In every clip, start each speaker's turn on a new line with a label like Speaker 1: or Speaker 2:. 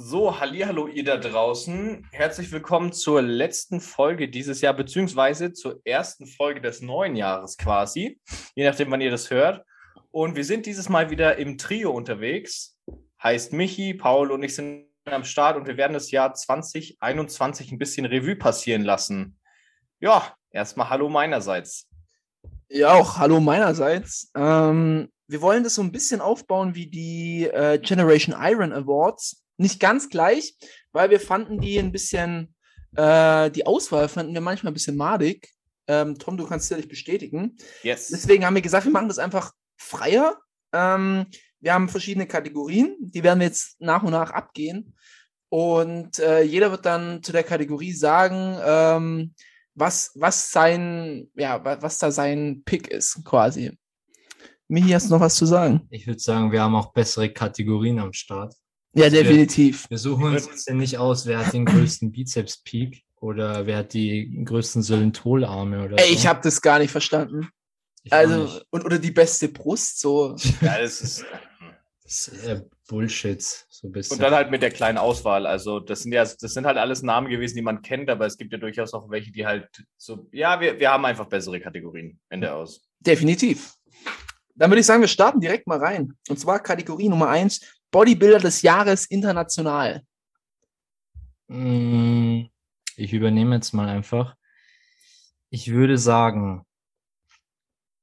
Speaker 1: So, hallihallo ihr da draußen. Herzlich willkommen zur letzten Folge dieses Jahr, beziehungsweise zur ersten Folge des neuen Jahres quasi, je nachdem, wann ihr das hört. Und wir sind dieses Mal wieder im Trio unterwegs. Heißt Michi, Paul und ich sind am Start und wir werden das Jahr 2021 ein bisschen Revue passieren lassen. Ja, erstmal Hallo meinerseits.
Speaker 2: Ja, auch hallo meinerseits. Ähm, wir wollen das so ein bisschen aufbauen wie die äh, Generation Iron Awards. Nicht ganz gleich, weil wir fanden die ein bisschen, äh, die Auswahl fanden wir manchmal ein bisschen madig. Ähm, Tom, du kannst sicherlich bestätigen.
Speaker 1: Yes.
Speaker 2: Deswegen haben wir gesagt, wir machen das einfach freier. Ähm, wir haben verschiedene Kategorien, die werden wir jetzt nach und nach abgehen. Und äh, jeder wird dann zu der Kategorie sagen, ähm, was, was sein, ja, was da sein Pick ist, quasi. Michi, hast du noch was zu sagen?
Speaker 3: Ich würde sagen, wir haben auch bessere Kategorien am Start.
Speaker 2: Ja, definitiv.
Speaker 3: Wir suchen uns jetzt ja nicht aus, wer hat den größten Bizeps-Peak oder wer hat die größten Sylentolarme oder
Speaker 2: Ey,
Speaker 3: so.
Speaker 2: ich habe das gar nicht verstanden.
Speaker 3: Ich
Speaker 2: Also,
Speaker 3: nicht.
Speaker 2: und, oder die beste Brust, so.
Speaker 1: Ja, das ist.
Speaker 3: Das ist eher Bullshit, so ein bisschen.
Speaker 1: Und dann halt mit der kleinen Auswahl. Also, das sind ja, das sind halt alles Namen gewesen, die man kennt, aber es gibt ja durchaus auch welche, die halt so, ja, wir, wir haben einfach bessere Kategorien. Ende aus.
Speaker 2: Definitiv. Dann würde ich sagen, wir starten direkt mal rein. Und zwar Kategorie Nummer eins Bodybuilder des Jahres international.
Speaker 3: Mm, Ich übernehme jetzt mal einfach. Ich würde sagen,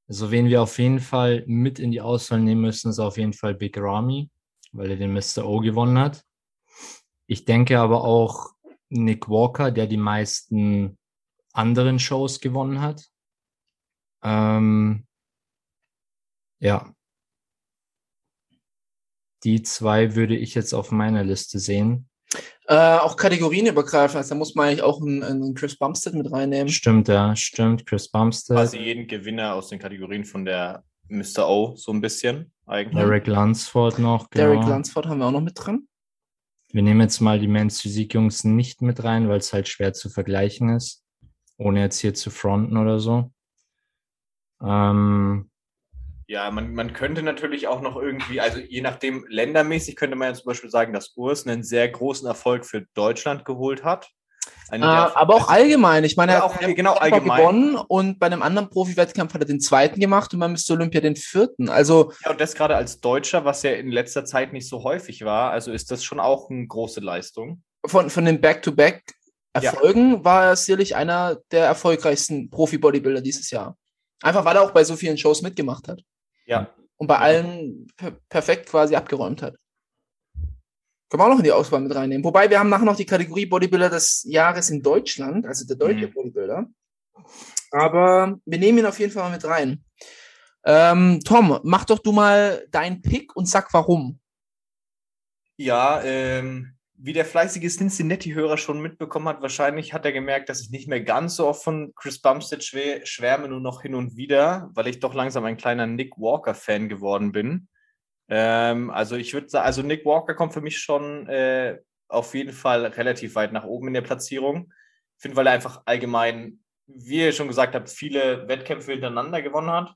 Speaker 3: also wen wir auf jeden Fall mit in die Auswahl nehmen müssen, ist auf jeden Fall Big Ramy, weil er den Mr. O gewonnen hat. Ich denke aber auch Nick Walker, der die meisten anderen Shows gewonnen hat. Ähm, ja. Die zwei würde ich jetzt auf meiner Liste sehen.
Speaker 2: Äh, auch kategorienübergreifend, also da muss man eigentlich auch einen, einen Chris Bumstead mit reinnehmen.
Speaker 3: Stimmt, ja, stimmt. Chris Bumstead,
Speaker 1: Quasi jeden Gewinner aus den Kategorien von der Mr. O, so ein bisschen eigentlich.
Speaker 3: Derek Lunsford noch. Genau.
Speaker 2: Derek Lunsford haben wir auch noch mit drin.
Speaker 3: Wir nehmen jetzt mal die Men's Physik Jungs nicht mit rein, weil es halt schwer zu vergleichen ist, ohne jetzt hier zu fronten oder so. Ähm,
Speaker 1: Ja, man, man könnte natürlich auch noch irgendwie, also je nachdem, ländermäßig könnte man ja zum Beispiel sagen, dass Urs einen sehr großen Erfolg für Deutschland geholt hat.
Speaker 2: Äh, aber auch allgemein. Ich meine,
Speaker 1: Ja,
Speaker 2: er
Speaker 1: auch
Speaker 2: hat
Speaker 1: all- genau,
Speaker 2: Wettbewerb
Speaker 1: allgemein.
Speaker 2: gewonnen und bei einem anderen Profi-Wettkampf hat er den zweiten gemacht und beim Mr. Olympia den vierten. Also
Speaker 1: Ja, und das gerade als Deutscher, was ja in letzter Zeit nicht so häufig war, also ist das schon auch eine große Leistung.
Speaker 2: von, von den Back-to-Back-Erfolgen war er sicherlich einer der erfolgreichsten Profi-Bodybuilder dieses Jahr. Einfach weil er auch bei so vielen Shows mitgemacht hat
Speaker 1: Ja,
Speaker 2: und bei allen per perfekt quasi abgeräumt hat. Können wir auch noch in die Auswahl mit reinnehmen. Wobei wir haben nachher noch die Kategorie Bodybuilder des Jahres in Deutschland, also der deutsche
Speaker 1: Mhm.
Speaker 2: Bodybuilder. Aber wir nehmen ihn auf jeden Fall mal mit rein. Ähm, Tom, mach doch du mal deinen Pick und sag warum.
Speaker 1: Ja, ähm, wie der fleißige Cincinnati-Hörer schon mitbekommen hat, wahrscheinlich hat er gemerkt, dass ich nicht mehr ganz so oft von Chris Bumstead schwä schwärme, nur noch hin und wieder, weil ich doch langsam ein kleiner Nick Walker-Fan geworden bin. Ähm, also ich würde sagen, also Nick Walker kommt für mich schon äh, auf jeden Fall relativ weit nach oben in der Platzierung. Ich finde, weil er einfach allgemein, wie ihr schon gesagt habt, viele Wettkämpfe hintereinander gewonnen hat.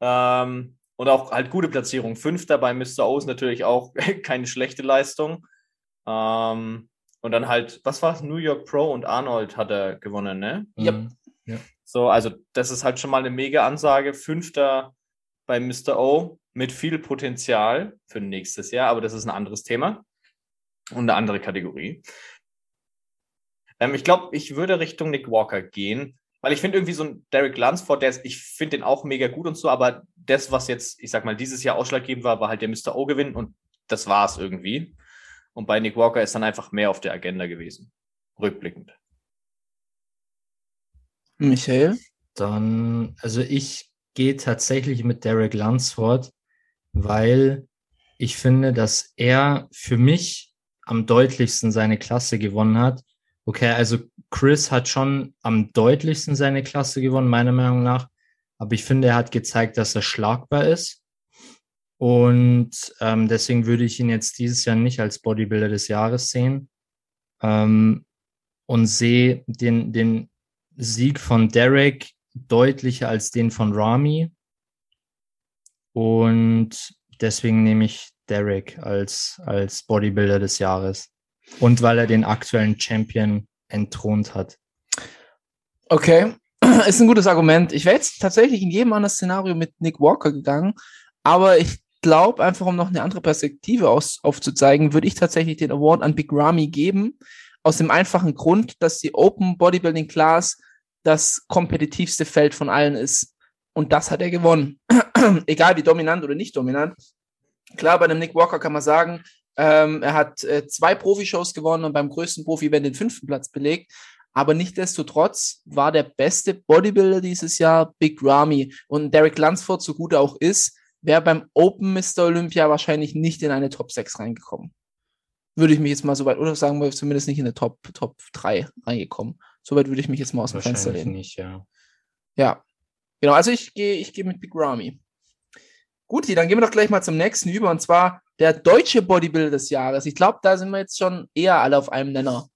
Speaker 1: Ähm, und auch halt gute Platzierung. Fünfter bei Mr. O ist natürlich auch keine schlechte Leistung. Ähm, und dann halt, was war es? New York Pro und Arnold hat er gewonnen, ne?
Speaker 2: Yep.
Speaker 3: mhm.
Speaker 1: So, also das ist halt schon mal eine mega Ansage. Fünfter bei Mr. O mit viel Potenzial für nächstes Jahr, aber das ist ein anderes Thema und eine andere Kategorie. Ähm, ich glaube, ich würde Richtung Nick Walker gehen, weil ich finde irgendwie so ein Derek Lunsford, der ist, ich finde den auch mega gut und so, aber das, was jetzt, ich sag mal, dieses Jahr ausschlaggebend war, war halt der Mr. O-Gewinn und das war's irgendwie. Und bei Nick Walker ist dann einfach mehr auf der Agenda gewesen. Rückblickend.
Speaker 2: Michael?
Speaker 3: Dann, also ich gehe tatsächlich mit Derek Lunsford, weil ich finde, dass er für mich am deutlichsten seine Klasse gewonnen hat. Okay, also Chris hat schon am deutlichsten seine Klasse gewonnen, meiner Meinung nach. Aber ich finde, er hat gezeigt, dass er schlagbar ist. Und ähm, deswegen würde ich ihn jetzt dieses Jahr nicht als Bodybuilder des Jahres sehen. Ähm, und sehe den, den Sieg von Derek deutlicher als den von Rami. Und deswegen nehme ich Derek als, als Bodybuilder des Jahres. Und weil er den aktuellen Champion entthront hat.
Speaker 2: Okay, ist ein gutes Argument. Ich wäre jetzt tatsächlich in jedem anderen Szenario mit Nick Walker gegangen, aber ich glaube, einfach um noch eine andere Perspektive aus, aufzuzeigen, würde ich tatsächlich den Award an Big Ramy geben, aus dem einfachen Grund, dass die Open Bodybuilding Class das kompetitivste Feld von allen ist. Und das hat er gewonnen. Egal wie dominant oder nicht dominant. Klar, bei einem Nick Walker kann man sagen, ähm, er hat äh, zwei Profi-Shows gewonnen und beim größten Profi-Event den fünften Platz belegt. Aber nichtdestotrotz war der beste Bodybuilder dieses Jahr Big Ramy. Und Derek Lunsford, so gut er auch ist, wäre beim Open Mr. Olympia wahrscheinlich nicht in eine Top 6 reingekommen. Würde ich mich jetzt mal so weit, oder sagen wir zumindest nicht in eine Top, Top 3 reingekommen. Soweit würde ich mich jetzt mal aus dem Fenster
Speaker 3: Wahrscheinlich
Speaker 2: lehnen.
Speaker 3: nicht, ja.
Speaker 2: Ja. Genau, also ich gehe ich gehe mit Big Ramy. Gut, dann gehen wir doch gleich mal zum nächsten über und zwar der deutsche Bodybuilder des Jahres. Ich glaube, da sind wir jetzt schon eher alle auf einem Nenner.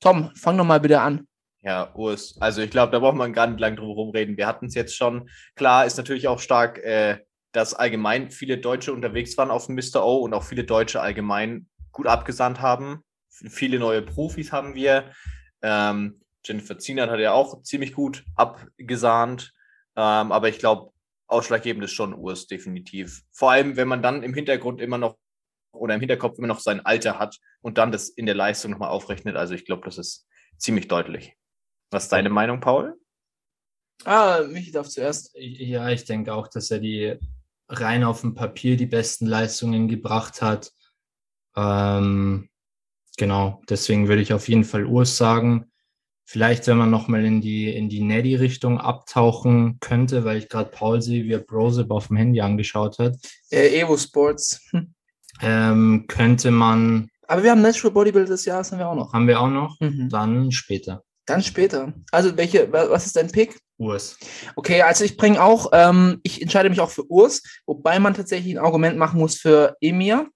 Speaker 2: Tom, fang doch mal bitte an.
Speaker 1: Ja, Urs. Also ich glaube, da braucht man gar nicht lang drum herum reden. Wir hatten es jetzt schon. Klar ist natürlich auch stark, äh, dass allgemein viele Deutsche unterwegs waren auf dem Mr. O und auch viele Deutsche allgemein gut abgesandt haben. Viele neue Profis haben wir. Ähm, Jennifer Zienert hat ja auch ziemlich gut abgesahnt. Ähm, aber ich glaube, ausschlaggebend ist schon Urs, definitiv. Vor allem, wenn man dann im Hintergrund immer noch oder im Hinterkopf immer noch sein Alter hat und dann das in der Leistung nochmal aufrechnet. Also ich glaube, das ist ziemlich deutlich. Was ist deine Meinung, Paul?
Speaker 2: Ah, Michi darf zuerst.
Speaker 3: Ja, ich denke auch, dass er die rein auf dem Papier die besten Leistungen gebracht hat. Ähm, genau, deswegen würde ich auf jeden Fall Urs sagen. Vielleicht, wenn man nochmal in die, in die Neddy-Richtung abtauchen könnte, weil ich gerade Paul sehe, wie er Brosip auf dem Handy angeschaut hat,
Speaker 2: Äh, Evo Sports. Hm.
Speaker 3: ähm, könnte man,
Speaker 2: Aber wir haben Natural Bodybuilder des Jahres, haben wir auch noch.
Speaker 3: haben wir auch noch,
Speaker 2: Mhm.
Speaker 3: dann später.
Speaker 2: Dann später. Also, welche, wa- was ist dein Pick?
Speaker 3: Urs.
Speaker 2: Okay, also ich bringe auch, ähm, ich entscheide mich auch für Urs, wobei man tatsächlich ein Argument machen muss für Emir.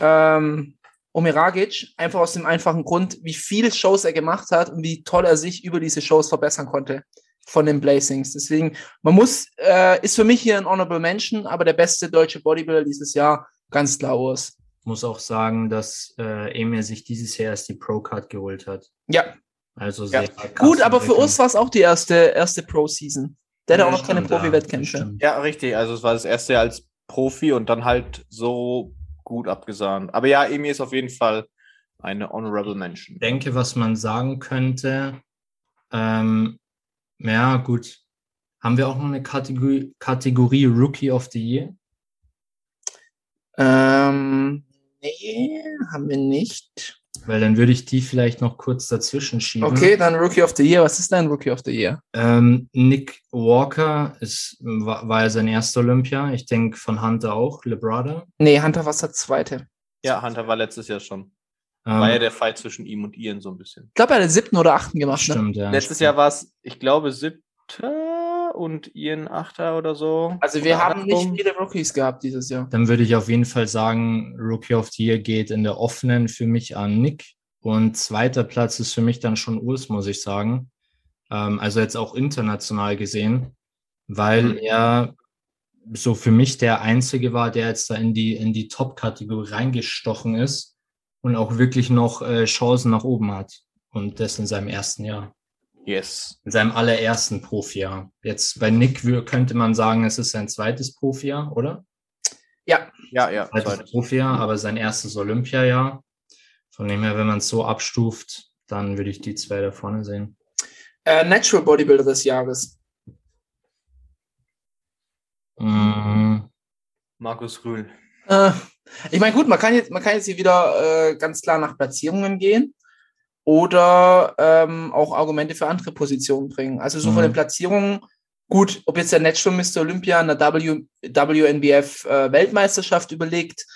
Speaker 2: Ähm, Omeragic, einfach aus dem einfachen Grund, wie viele Shows er gemacht hat und wie toll er sich über diese Shows verbessern konnte von den Blazings. Deswegen, man muss, äh, ist für mich hier ein Honorable Mention, aber der beste deutsche Bodybuilder dieses Jahr, ganz klar Urs.
Speaker 3: Muss auch sagen, dass äh, Emir sich dieses Jahr erst die Pro-Card geholt hat.
Speaker 2: Ja,
Speaker 3: Also
Speaker 1: Ja.
Speaker 3: sehr
Speaker 2: gut, aber für uns war es auch die erste, erste Pro-Season. Der hat
Speaker 3: Ja,
Speaker 2: auch noch keine
Speaker 3: ja,
Speaker 2: Profi-Wettkämpfe.
Speaker 1: Ja, richtig. Also es war das erste Jahr als Profi und dann halt so gut abgesahnt. Aber ja, Emi ist auf jeden Fall eine Honorable Mention.
Speaker 3: Ich denke, was man sagen könnte, ähm, ja, gut. Haben wir auch noch eine Kategorie, Kategorie Rookie of the Year?
Speaker 2: Ähm, nee, haben wir nicht.
Speaker 3: Weil dann würde ich die vielleicht noch kurz dazwischen schieben.
Speaker 2: Okay, dann Rookie of the Year. Was ist dein Rookie of the Year?
Speaker 3: Ähm, Nick Walker ist, war, war ja sein erster Olympia. Ich denke von Hunter auch, Lebrada.
Speaker 2: Nee, Hunter was der zweite.
Speaker 1: Ja, Hunter war letztes Jahr schon.
Speaker 3: Ähm,
Speaker 1: War ja der Fight zwischen ihm und Ian so ein bisschen.
Speaker 2: Ich glaube, er hat den siebten oder achten gemacht. Ne?
Speaker 3: stimmt, ja.
Speaker 1: Letztes Jahr war es, ich glaube, siebter und Ian achter oder so.
Speaker 2: Also wir haben nicht
Speaker 1: andersrum.
Speaker 2: viele Rookies gehabt dieses Jahr.
Speaker 3: Dann würde ich auf jeden Fall sagen, Rookie of the Year geht in der offenen für mich an Nick. Und zweiter Platz ist für mich dann schon Urs, muss ich sagen. Ähm, also jetzt auch international gesehen, weil
Speaker 1: Mhm.
Speaker 3: er so für mich der Einzige war, der jetzt da in die, in die Top-Kategorie reingestochen ist und auch wirklich noch äh, Chancen nach oben hat. Und das in seinem ersten Jahr.
Speaker 1: Yes.
Speaker 3: In seinem allerersten Profijahr. Jetzt bei Nick könnte man sagen, es ist sein zweites Profijahr, oder?
Speaker 2: Ja,
Speaker 1: Ja, ja.
Speaker 3: zweites. Profijahr, aber sein erstes Olympiajahr. Von dem her, wenn man es so abstuft, dann würde ich die zwei da vorne sehen.
Speaker 2: äh, Natural Bodybuilder des Jahres.
Speaker 3: Mm,
Speaker 1: Markus Rühl.
Speaker 2: Äh, ich meine, gut, man kann jetzt, man kann jetzt hier wieder äh, ganz klar nach Platzierungen gehen oder ähm, auch Argumente für andere Positionen bringen. Also so von
Speaker 3: Mhm.
Speaker 2: den Platzierungen, gut, ob jetzt der Natural Mr. Olympia in der w, WNBF äh, Weltmeisterschaft überlegt,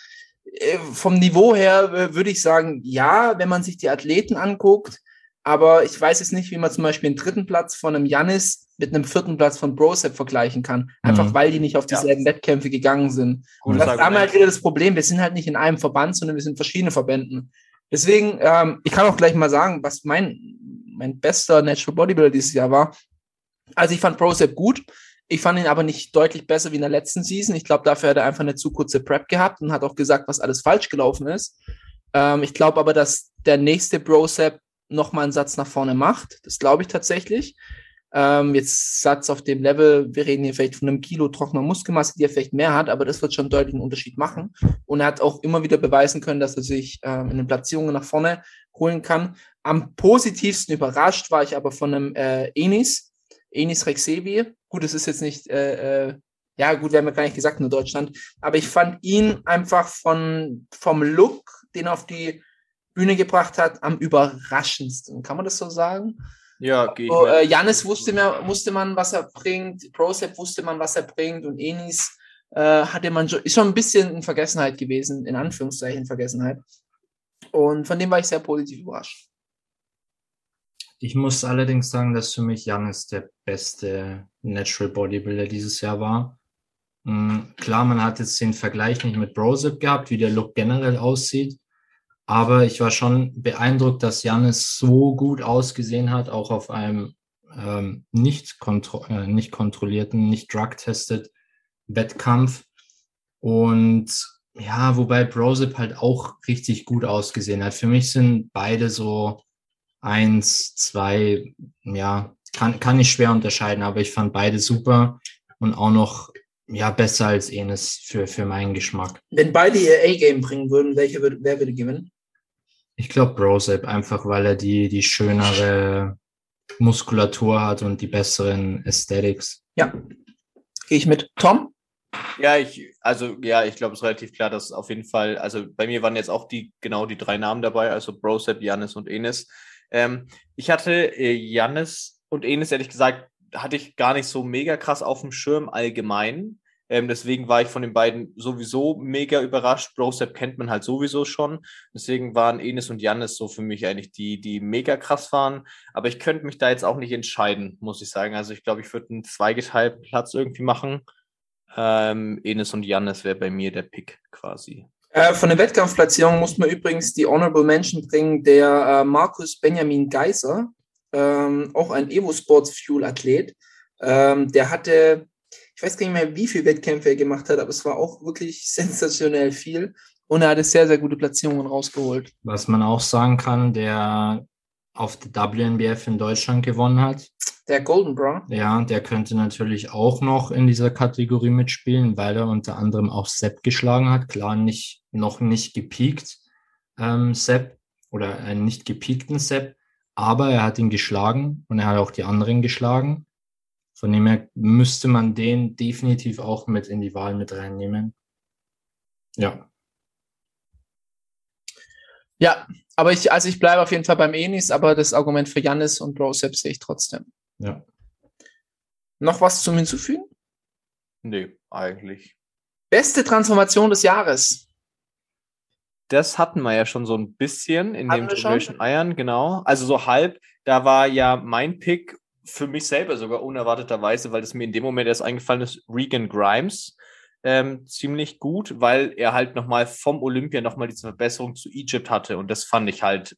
Speaker 2: äh, vom Niveau her äh, würde ich sagen, ja, wenn man sich die Athleten anguckt, aber ich weiß jetzt nicht, wie man zum Beispiel den dritten Platz von einem Janis mit einem vierten Platz von Brosep vergleichen kann. Einfach
Speaker 3: Mhm.
Speaker 2: weil die nicht auf
Speaker 1: Ja.
Speaker 2: dieselben Wettkämpfe gegangen sind. Und
Speaker 1: Gutes
Speaker 2: das haben wir
Speaker 1: Argument.
Speaker 2: halt wieder das Problem, wir sind halt nicht in einem Verband, sondern wir sind in verschiedenen Verbänden. Deswegen, ähm, ich kann auch gleich mal sagen, was mein, mein bester Natural Bodybuilder dieses Jahr war. Also ich fand Procep gut. Ich fand ihn aber nicht deutlich besser wie in der letzten Season. Ich glaube, dafür hat er einfach eine zu kurze Prep gehabt und hat auch gesagt, was alles falsch gelaufen ist. Ähm, ich glaube aber, dass der nächste Brosep noch mal einen Satz nach vorne macht. Das glaube ich tatsächlich. Ähm, jetzt Satz auf dem Level, wir reden hier vielleicht von einem Kilo trockener Muskelmasse, die er vielleicht mehr hat, aber das wird schon deutlich einen Unterschied machen. Und er hat auch immer wieder beweisen können, dass er sich ähm, in den Platzierungen nach vorne holen kann. Am positivsten überrascht war ich aber von einem äh, Enis, Enis Rexevi. Gut, es ist jetzt nicht, äh, äh, ja gut, wir haben ja gar nicht gesagt nur Deutschland, aber ich fand ihn einfach von, vom Look, den er auf die Bühne gebracht hat, am überraschendsten. Kann man das so sagen?
Speaker 1: Ja, gehe ich
Speaker 2: So,
Speaker 1: mit.
Speaker 2: äh, Janis wusste, mehr, wusste man, was er bringt, Procep wusste man, was er bringt und Enis äh, hatte man schon, ist schon ein bisschen in Vergessenheit gewesen, in Anführungszeichen Vergessenheit. Und von dem war ich sehr positiv überrascht.
Speaker 3: Ich muss allerdings sagen, dass für mich Janis der beste Natural Bodybuilder dieses Jahr war. Mm, Klar, man hat jetzt den Vergleich nicht mit Brosip gehabt, wie der Look generell aussieht. Aber ich war schon beeindruckt, dass Janis so gut ausgesehen hat, auch auf einem ähm, nicht, kontro äh, nicht kontrollierten, nicht drug-tested Wettkampf. Und ja, wobei Brosip halt auch richtig gut ausgesehen hat. Für mich sind beide so eins, zwei, ja, kann, kann ich schwer unterscheiden, aber ich fand beide super und auch noch ja besser als Enes für, für meinen Geschmack.
Speaker 2: Wenn beide ihr A-Game bringen würden, welche wer würde gewinnen?
Speaker 3: Ich glaube Brosep, einfach weil er die, die schönere Muskulatur hat und die besseren Aesthetics.
Speaker 2: Ja, gehe ich mit. Tom?
Speaker 1: Ja, ich, also ja, ich glaube, es ist relativ klar, dass auf jeden Fall, also bei mir waren jetzt auch die, genau die drei Namen dabei, also Brosep, Janis und Enes. Ähm, ich hatte äh, Janis und Enes, ehrlich gesagt, hatte ich gar nicht so mega krass auf dem Schirm allgemein. Ähm, deswegen war ich von den beiden sowieso mega überrascht. Brosep kennt man halt sowieso schon. Deswegen waren Enes und Janis so für mich eigentlich die, die mega krass waren. Aber ich könnte mich da jetzt auch nicht entscheiden, muss ich sagen. Also ich glaube, ich würde einen zweigeteilten Platz irgendwie machen. Ähm, Enes und Janis wäre bei mir der Pick quasi.
Speaker 2: Äh, von der Wettkampfplatzierung muss man übrigens die Honorable Mention bringen, der äh, Markus Benjamin Geiser, ähm, auch ein Evo Sports Fuel Athlet. Ähm, der hatte, ich weiß gar nicht mehr, wie viele Wettkämpfe er gemacht hat, aber es war auch wirklich sensationell viel. Und er hatte sehr, sehr gute Platzierungen rausgeholt.
Speaker 3: Was man auch sagen kann, der auf der WNBF in Deutschland gewonnen hat,
Speaker 2: Der Golden Bra.
Speaker 3: ja, der könnte natürlich auch noch in dieser Kategorie mitspielen, weil er unter anderem auch Sepp geschlagen hat. Klar, nicht, noch nicht gepiekt, ähm, Sepp oder einen nicht gepiekten Sepp, aber er hat ihn geschlagen und er hat auch die anderen geschlagen. Von dem her müsste man den definitiv auch mit in die Wahl mit reinnehmen. Ja,
Speaker 2: Ja, aber ich, also ich bleibe auf jeden Fall beim Enis, aber das Argument für Jannis und Brosep sehe ich trotzdem.
Speaker 3: ja.
Speaker 2: Noch was zum Hinzufügen?
Speaker 1: Nee, eigentlich.
Speaker 2: Beste Transformation des Jahres.
Speaker 1: Das hatten wir ja schon so ein bisschen in
Speaker 2: Hatten
Speaker 1: dem? Generation Iron, genau. Also so halb. Da war ja mein Pick für mich selber sogar unerwarteterweise, weil das mir in dem Moment erst eingefallen ist, Regan Grimes. Ähm, ziemlich gut, weil er halt nochmal vom Olympia nochmal diese Verbesserung zu Egypt hatte. Und das fand ich halt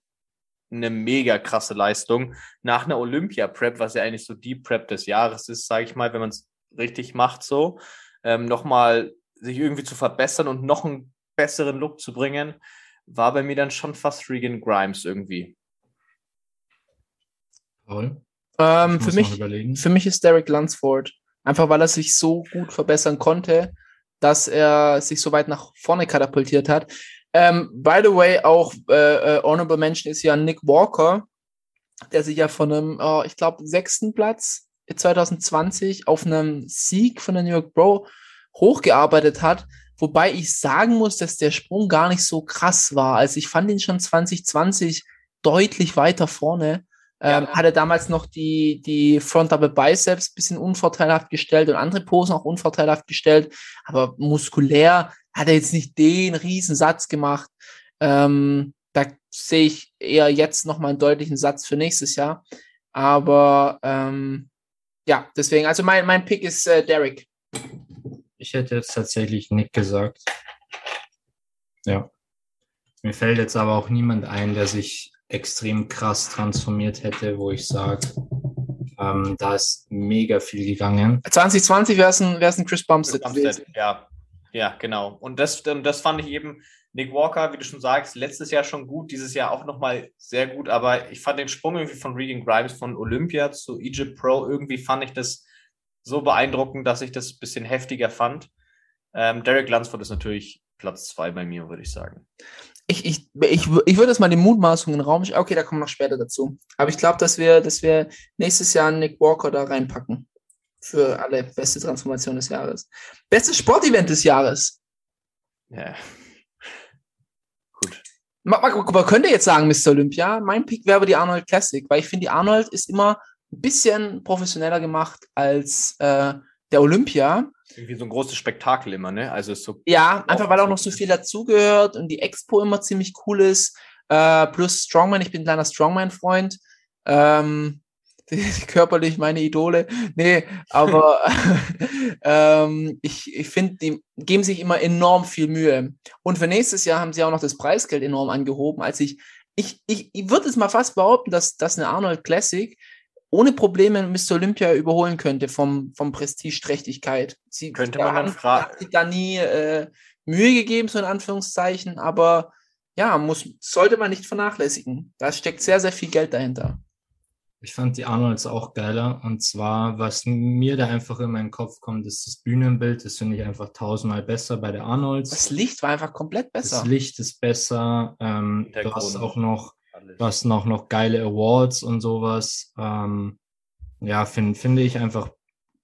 Speaker 1: eine mega krasse Leistung. Nach einer Olympia-Prep, was ja eigentlich so die Prep des Jahres ist, sage ich mal, wenn man es richtig macht, so, ähm, nochmal sich irgendwie zu verbessern und noch einen besseren Look zu bringen, war bei mir dann schon fast Regan Grimes irgendwie.
Speaker 3: Paul?
Speaker 2: Ähm, für mich. Für mich ist Derek Lunsford. Einfach weil er sich so gut verbessern konnte, dass er sich so weit nach vorne katapultiert hat. Ähm, by the way, auch äh, äh, Honorable Mention ist ja Nick Walker, der sich ja von einem, oh, ich glaube, sechsten Platz 2020 auf einem Sieg von der New York Bro hochgearbeitet hat. Wobei ich sagen muss, dass der Sprung gar nicht so krass war. Also ich fand ihn schon 2020 deutlich weiter vorne. Ähm,
Speaker 1: Ja.
Speaker 2: Hatte damals noch die, die Front Double Biceps bisschen unvorteilhaft gestellt und andere Posen auch unvorteilhaft gestellt. Aber muskulär hat er jetzt nicht den Riesensatz gemacht. Ähm, da sehe ich eher jetzt nochmal einen deutlichen Satz für nächstes Jahr. Aber ähm, ja, deswegen, also mein, mein Pick ist äh, Derek.
Speaker 3: Ich hätte jetzt tatsächlich Nick gesagt. Ja. Mir fällt jetzt aber auch niemand ein, der sich extrem krass transformiert hätte, wo ich sage, ähm, da ist mega viel gegangen.
Speaker 2: 2020 wäre es ein, wär's ein Chris Bumstead.
Speaker 1: Bumstead, ja. Ja, genau. Und das, und das fand ich eben, Nick Walker, wie du schon sagst, letztes Jahr schon gut, dieses Jahr auch nochmal sehr gut, aber ich fand den Sprung irgendwie von Reading Grimes von Olympia zu Egypt Pro, irgendwie fand ich das so beeindruckend, dass ich das ein bisschen heftiger fand. Ähm, Derek Lunsford ist natürlich Platz zwei bei mir, würde ich sagen.
Speaker 2: Ich, ich, ich, ich würde jetzt mal die Mutmaßung in den Raum. Okay, da kommen wir noch später dazu. Aber ich glaube, dass wir, dass wir nächstes Jahr Nick Walker da reinpacken. Für alle beste Transformation des Jahres. Bestes Sportevent des Jahres.
Speaker 1: Ja. Gut.
Speaker 2: Man, man, man könnte jetzt sagen, Mr. Olympia, mein Pick wäre die Arnold Classic, weil ich finde, die Arnold ist immer ein bisschen professioneller gemacht als äh, der Olympia.
Speaker 1: Irgendwie so ein großes Spektakel immer, ne? Also so.
Speaker 2: Ja, einfach weil auch noch so viel dazugehört und die Expo immer ziemlich cool ist. Äh, plus Strongman, ich bin ein kleiner Strongman-Freund. Ähm, körperlich meine Idole. Nee, aber ähm, ich, ich finde, die geben sich immer enorm viel Mühe. Und für nächstes Jahr haben sie auch noch das Preisgeld enorm angehoben. Als ich, ich, ich, ich würde es mal fast behaupten, dass, dass eine Arnold Classic ohne Probleme Mr. Olympia überholen könnte vom, vom Prestigeträchtigkeit. Sie,
Speaker 1: Könnte man dann
Speaker 2: haben-
Speaker 1: fra-
Speaker 2: hat sich da nie äh, Mühe gegeben, so in Anführungszeichen, aber ja, muss, sollte man nicht vernachlässigen. Da steckt sehr, sehr viel Geld dahinter.
Speaker 3: Ich fand die Arnolds auch geiler. Und zwar, was mir da einfach in meinen Kopf kommt, ist das Bühnenbild. Das finde ich einfach tausendmal besser bei der Arnolds.
Speaker 2: Das Licht war einfach komplett besser.
Speaker 3: Das Licht ist besser. Ähm, du hast auch noch,
Speaker 1: Alles.
Speaker 3: du hast noch, noch geile Awards und sowas. Ähm, ja, finde finde ich einfach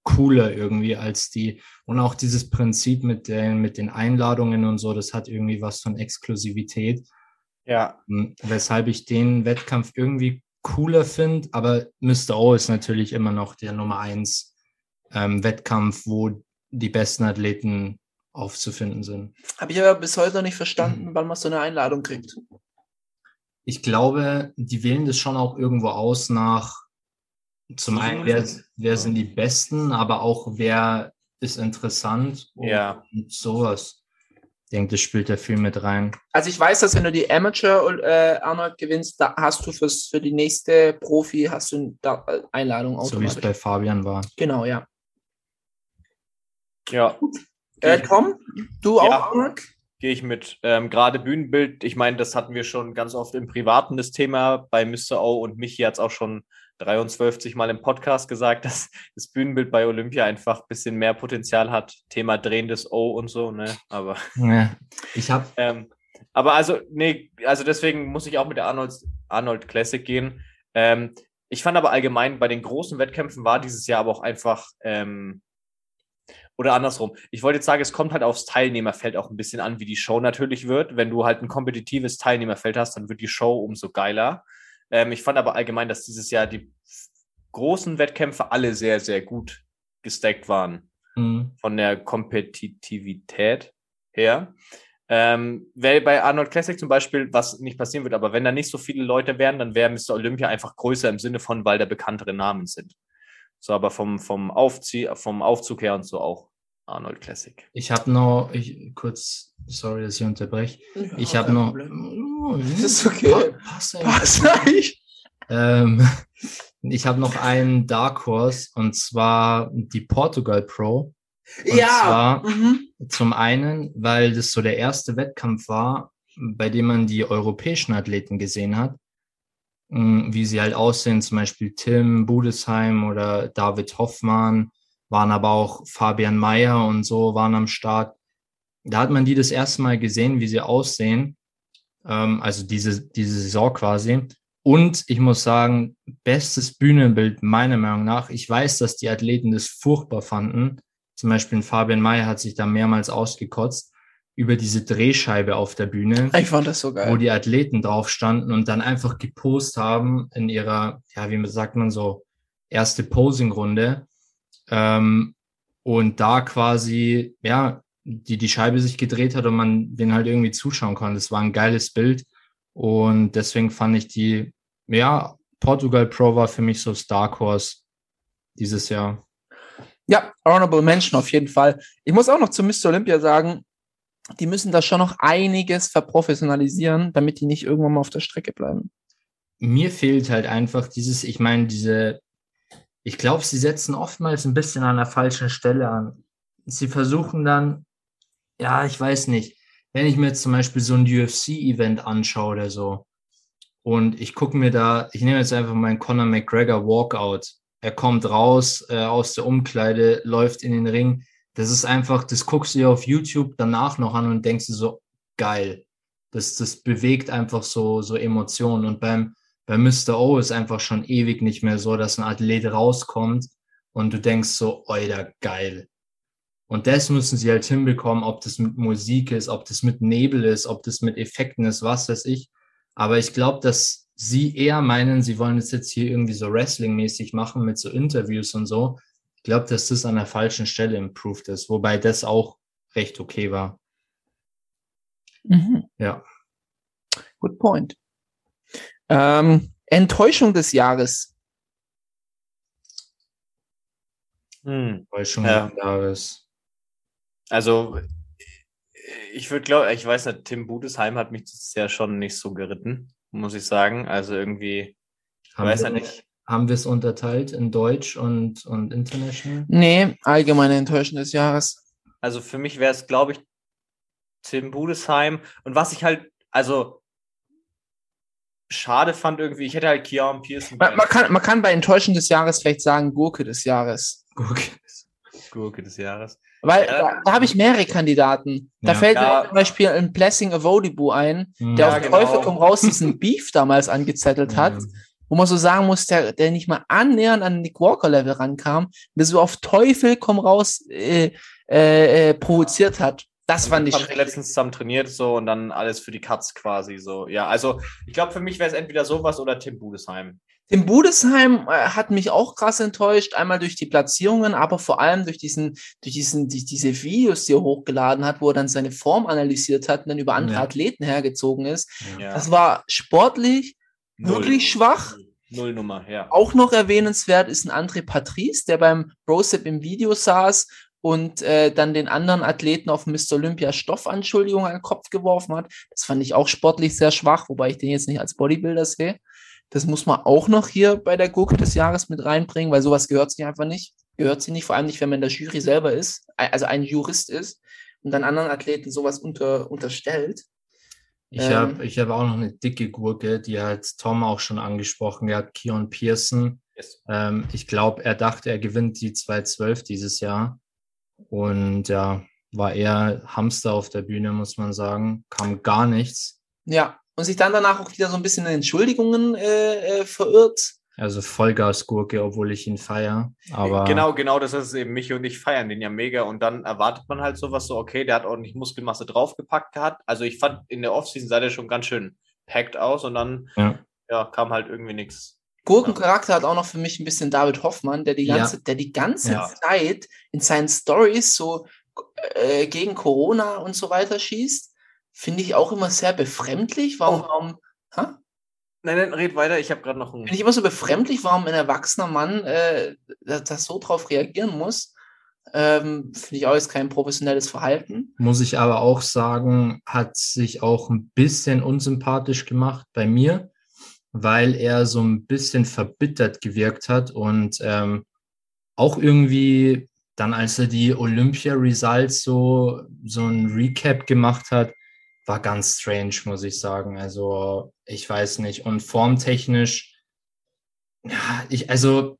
Speaker 3: cooler irgendwie als die. Und auch dieses Prinzip mit den, mit den Einladungen und so, das hat irgendwie was von Exklusivität.
Speaker 1: Ja,
Speaker 3: M, Weshalb ich den Wettkampf irgendwie cooler finde, aber Mr. O ist natürlich immer noch der Nummer eins ähm, Wettkampf, wo die besten Athleten aufzufinden sind.
Speaker 2: Habe ich aber bis heute noch nicht verstanden, wann man so eine Einladung kriegt.
Speaker 3: Ich glaube, die wählen das schon auch irgendwo aus nach zum einen, wer, wer sind die Besten, aber auch wer ist interessant
Speaker 1: Ja.
Speaker 3: und sowas. Ich denke, das spielt da viel mit rein.
Speaker 2: Also ich weiß, dass wenn du die Amateur äh, Arnold gewinnst, da hast du fürs, für die nächste Profi hast du da äh, Einladung
Speaker 3: So wie es bei Fabian war.
Speaker 2: genau, ja.
Speaker 1: ja.
Speaker 2: Äh, Tom, du
Speaker 1: Ja.
Speaker 2: auch Arnold?
Speaker 1: Gehe ich mit. Ähm, Gerade Bühnenbild, ich meine, das hatten wir schon ganz oft im Privaten, das Thema. Bei Mr. O und Michi hat es auch schon 23 Mal im Podcast gesagt, dass das Bühnenbild bei Olympia einfach ein bisschen mehr Potenzial hat. Thema drehendes O und so, ne? Aber,
Speaker 3: Ja. Ich habe
Speaker 1: ähm, aber also, nee, also deswegen muss ich auch mit der Arnold, Arnold Classic gehen. Ähm, ich fand aber allgemein bei den großen Wettkämpfen war dieses Jahr aber auch einfach, ähm, oder andersrum. Ich wollte jetzt sagen, es kommt halt aufs Teilnehmerfeld auch ein bisschen an, wie die Show natürlich wird. Wenn du halt ein kompetitives Teilnehmerfeld hast, dann wird die Show umso geiler. Ähm, ich fand aber allgemein, dass dieses Jahr die großen Wettkämpfe alle sehr, sehr gut gestackt waren
Speaker 3: Mhm.
Speaker 1: von der Kompetitivität her. Ähm, weil bei Arnold Classic zum Beispiel, was nicht passieren wird, aber wenn da nicht so viele Leute wären, dann wäre Mr. Olympia einfach größer im Sinne von, weil da bekanntere Namen sind. So, aber vom, vom, Aufzieh, vom Aufzug her und so auch Arnold Classic.
Speaker 3: Ich habe noch, ich, kurz, sorry, dass ich unterbreche. Ich habe noch.
Speaker 2: Das ist okay.
Speaker 3: Pass eigentlich.
Speaker 2: Was sag ich?
Speaker 3: Ähm, ich habe noch einen Dark Horse und zwar die Portugal Pro. Und
Speaker 2: Ja.
Speaker 3: zwar
Speaker 2: Mhm.
Speaker 3: zum einen, weil das so der erste Wettkampf war, bei dem man die europäischen Athleten gesehen hat, wie sie halt aussehen, zum Beispiel Tim Budesheim oder David Hoffmann, waren aber auch Fabian Mayer und so waren am Start. Da hat man die das erste Mal gesehen, wie sie aussehen. Ähm, also diese, diese Saison quasi. Und ich muss sagen, bestes Bühnenbild meiner Meinung nach. Ich weiß, dass die Athleten das furchtbar fanden. Zum Beispiel Fabian Mayer hat sich da mehrmals ausgekotzt über diese Drehscheibe auf der Bühne,
Speaker 2: Ich fand das so geil.
Speaker 3: wo die Athleten drauf standen und dann einfach gepost haben in ihrer, ja, wie sagt man so, erste Posing-Runde. Ähm, und da quasi, ja, die, die Scheibe sich gedreht hat und man den halt irgendwie zuschauen konnte. Das war ein geiles Bild. Und deswegen fand ich die, ja, Portugal Pro war für mich so Dark Horse dieses Jahr.
Speaker 2: Ja, Honorable Mention auf jeden Fall. Ich muss auch noch zu Mr. Olympia sagen, die müssen da schon noch einiges verprofessionalisieren, damit die nicht irgendwann mal auf der Strecke bleiben.
Speaker 3: Mir fehlt halt einfach dieses, ich meine, diese, ich glaube, sie setzen oftmals ein bisschen an der falschen Stelle an. Sie versuchen dann, ja, ich weiß nicht, wenn ich mir jetzt zum Beispiel so ein UFC-Event anschaue oder so, und ich gucke mir da, ich nehme jetzt einfach meinen Conor McGregor Walkout. Er kommt raus äh, aus der Umkleide, läuft in den Ring. Das ist einfach, das guckst du dir auf YouTube danach noch an und denkst du so, geil. Das, das bewegt einfach so, so Emotionen. Und beim, bei Mr. O ist einfach schon ewig nicht mehr so, dass ein Athlet rauskommt und du denkst so, oida, geil. Und das müssen sie halt hinbekommen, ob das mit Musik ist, ob das mit Nebel ist, ob das mit Effekten ist, was weiß ich. Aber ich glaube, dass sie eher meinen, sie wollen es jetzt hier irgendwie so Wrestling-mäßig machen mit so Interviews und so. Ich glaube, dass das an der falschen Stelle improved ist, wobei das auch recht okay war.
Speaker 2: Mhm.
Speaker 3: Ja.
Speaker 2: Good point. Ähm, Enttäuschung des Jahres.
Speaker 1: Hm.
Speaker 3: Enttäuschung
Speaker 1: Ja.
Speaker 3: des Jahres.
Speaker 1: Also, ich würde glaube, ich weiß nicht, Tim Budesheim hat mich dieses Jahr schon nicht so geritten, muss ich sagen. Also irgendwie, ich
Speaker 3: Haben
Speaker 1: weiß ja nicht.
Speaker 3: Haben wir es unterteilt in Deutsch und, und International?
Speaker 2: Nee, allgemeine Enttäuschung des Jahres.
Speaker 1: Also für mich wäre es, glaube ich, Tim Budesheim. Und was ich halt, also schade fand irgendwie, ich hätte halt Keon Pearson
Speaker 2: Man, man, kann, man kann bei Enttäuschung des Jahres vielleicht sagen Gurke des Jahres.
Speaker 3: Okay.
Speaker 1: Gurke des Jahres.
Speaker 2: Weil
Speaker 1: Ja.
Speaker 2: da, da habe ich mehrere Kandidaten. Da
Speaker 3: Ja.
Speaker 2: fällt
Speaker 1: Ja.
Speaker 2: mir zum Beispiel ein Blessing Avodibu ein, der
Speaker 3: Ja,
Speaker 2: auf
Speaker 1: genau.
Speaker 2: Teufel komm raus diesen Beef damals angezettelt hat, wo man so sagen muss, der, der nicht mal annähernd an Nick Walker Level rankam, der so auf Teufel komm raus äh, äh, äh, provoziert hat. Das fand ich schrecklich.
Speaker 1: letztens zusammen trainiert so und dann alles für die Katz quasi so. Ja, also ich glaube für mich wäre es entweder sowas oder Tim Budesheim.
Speaker 2: Tim Budesheim äh, hat mich auch krass enttäuscht, einmal durch die Platzierungen, aber vor allem durch diesen, durch diesen, die, diese Videos, die er hochgeladen hat, wo er dann seine Form analysiert hat und dann über andere
Speaker 3: Ja.
Speaker 2: Athleten hergezogen ist.
Speaker 1: Ja.
Speaker 2: Das war sportlich wirklich schwach.
Speaker 1: Null Nummer, ja.
Speaker 2: Auch noch erwähnenswert ist ein André Patrice, der beim Brosep im Video saß und äh, dann den anderen Athleten auf Mr. Olympia Stoffanschuldigungen an den Kopf geworfen hat. Das fand ich auch sportlich sehr schwach, wobei ich den jetzt nicht als Bodybuilder sehe. Das muss man auch noch hier bei der Gurke des Jahres mit reinbringen, weil sowas gehört sich einfach nicht. Gehört sie nicht, vor allem nicht, wenn man in der Jury selber ist, also ein Jurist ist und dann anderen Athleten sowas unter, unterstellt.
Speaker 3: Ich
Speaker 2: Ähm.
Speaker 3: habe ich hab auch noch eine dicke Gurke, die hat Tom auch schon angesprochen. Der hat Keon Pearson.
Speaker 1: Yes.
Speaker 3: Ähm, ich glaube, er dachte, er gewinnt die 212 dieses Jahr. Und ja, war eher Hamster auf der Bühne, muss man sagen. Kam gar nichts.
Speaker 2: Ja, und sich dann danach auch wieder so ein bisschen in Entschuldigungen äh, äh, verirrt.
Speaker 3: Also Vollgas-Gurke, obwohl ich ihn feier. Aber
Speaker 1: Genau, genau, das ist eben. Mich und ich feiern den ja mega. Und dann erwartet man halt sowas so, okay, der hat ordentlich Muskelmasse draufgepackt gehabt. Also ich fand, in der Offseason sah der schon ganz schön packed aus und dann
Speaker 3: Ja.
Speaker 1: ja, kam halt irgendwie nichts.
Speaker 2: Gurkencharakter hat auch noch für mich ein bisschen David Hoffmann, der die
Speaker 3: Ja.
Speaker 2: ganze, der die ganze
Speaker 3: Ja.
Speaker 2: Zeit in seinen Stories so äh, gegen Corona und so weiter schießt. Finde ich auch immer sehr befremdlich. Warum,
Speaker 1: Oh.
Speaker 2: warum ha?
Speaker 1: Nein, nein, red weiter. Ich habe gerade noch
Speaker 2: Finde
Speaker 1: ein.
Speaker 2: ich immer so befremdlich, warum ein erwachsener Mann äh, das, das so drauf reagieren muss. Ähm, Finde ich auch jetzt kein professionelles Verhalten.
Speaker 3: muss ich aber auch sagen, hat sich auch ein bisschen unsympathisch gemacht bei mir, weil er so ein bisschen verbittert gewirkt hat und ähm, auch irgendwie dann, als er die Olympia-Results so, so ein Recap gemacht hat, war ganz strange, muss ich sagen. Also, ich weiß nicht. Und formtechnisch, ja, ich, also,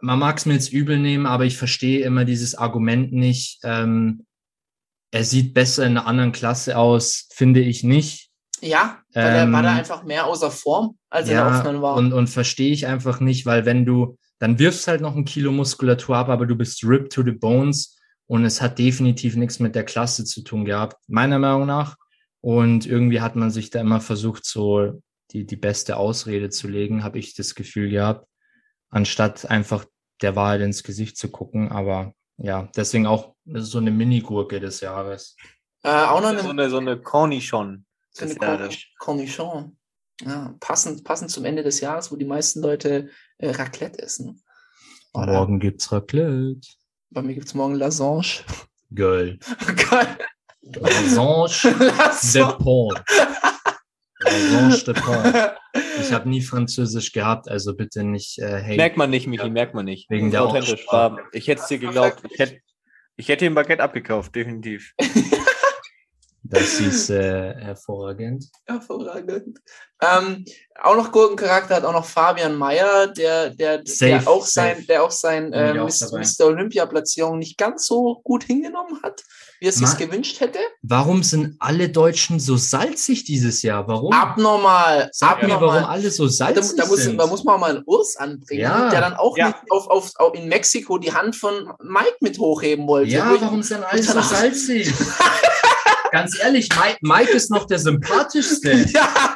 Speaker 3: man mag es mir jetzt übel nehmen, aber ich verstehe immer dieses Argument nicht. Ähm, er sieht besser in einer anderen Klasse aus, finde ich nicht.
Speaker 2: Ja, weil er war da
Speaker 3: Ähm,
Speaker 2: einfach mehr außer Form, als er in der offenen war.
Speaker 3: und, und verstehe ich einfach nicht, weil wenn du, dann wirfst halt noch ein Kilo Muskulatur ab, aber du bist ripped to the bones und es hat definitiv nichts mit der Klasse zu tun gehabt, meiner Meinung nach. Und irgendwie hat man sich da immer versucht, so die, die beste Ausrede zu legen, habe ich das Gefühl gehabt, anstatt einfach der Wahrheit ins Gesicht zu gucken. Aber ja, deswegen auch so eine Mini-Gurke des Jahres.
Speaker 2: äh, auch noch
Speaker 1: So
Speaker 2: eine,
Speaker 1: so eine Cornichon.
Speaker 2: So eine
Speaker 1: ja,
Speaker 2: Cornish- Cornichon. Ja, passend, passend zum Ende des Jahres, wo die meisten Leute äh, Raclette essen. Oder?
Speaker 3: Morgen gibt's Raclette.
Speaker 2: Bei mir gibt es morgen Lasange.
Speaker 3: Geil.
Speaker 2: Geil.
Speaker 3: Lasange de. Pont. Lasange de Pont. Ich habe nie Französisch gehabt, also bitte nicht äh, hey.
Speaker 1: Merkt man nicht, Michi, merkt man nicht.
Speaker 3: Wegen der
Speaker 1: Authentisch. Ich hätte es dir geglaubt. Ich hätte, ich hätte ihm ein Baguette abgekauft, definitiv.
Speaker 3: Das ist äh, hervorragend.
Speaker 2: Hervorragend. Ähm, auch noch Gurkencharakter hat auch noch Fabian Mayer, der, der, der
Speaker 3: Safe,
Speaker 2: auch sein, der auch sein äh,
Speaker 3: auch.
Speaker 2: Mr. Olympia-Platzierung nicht ganz so gut hingenommen hat, wie er es sich gewünscht hätte.
Speaker 3: Warum sind alle Deutschen so salzig dieses Jahr? Warum?
Speaker 2: Abnormal.
Speaker 3: Sag mir,
Speaker 2: abnormal.
Speaker 3: warum alle so
Speaker 2: Da,
Speaker 3: salzig
Speaker 2: da, muss,
Speaker 3: sind.
Speaker 2: da muss man auch mal einen Urs anbringen,
Speaker 3: Ja.
Speaker 2: der dann auch
Speaker 1: Ja.
Speaker 2: nicht auf, auf, auf in Mexiko die Hand von Mike mit hochheben wollte. Wo
Speaker 3: ja, warum sind alle so salzig? Ganz ehrlich, Mike, Mike ist noch der sympathischste.
Speaker 2: Ja,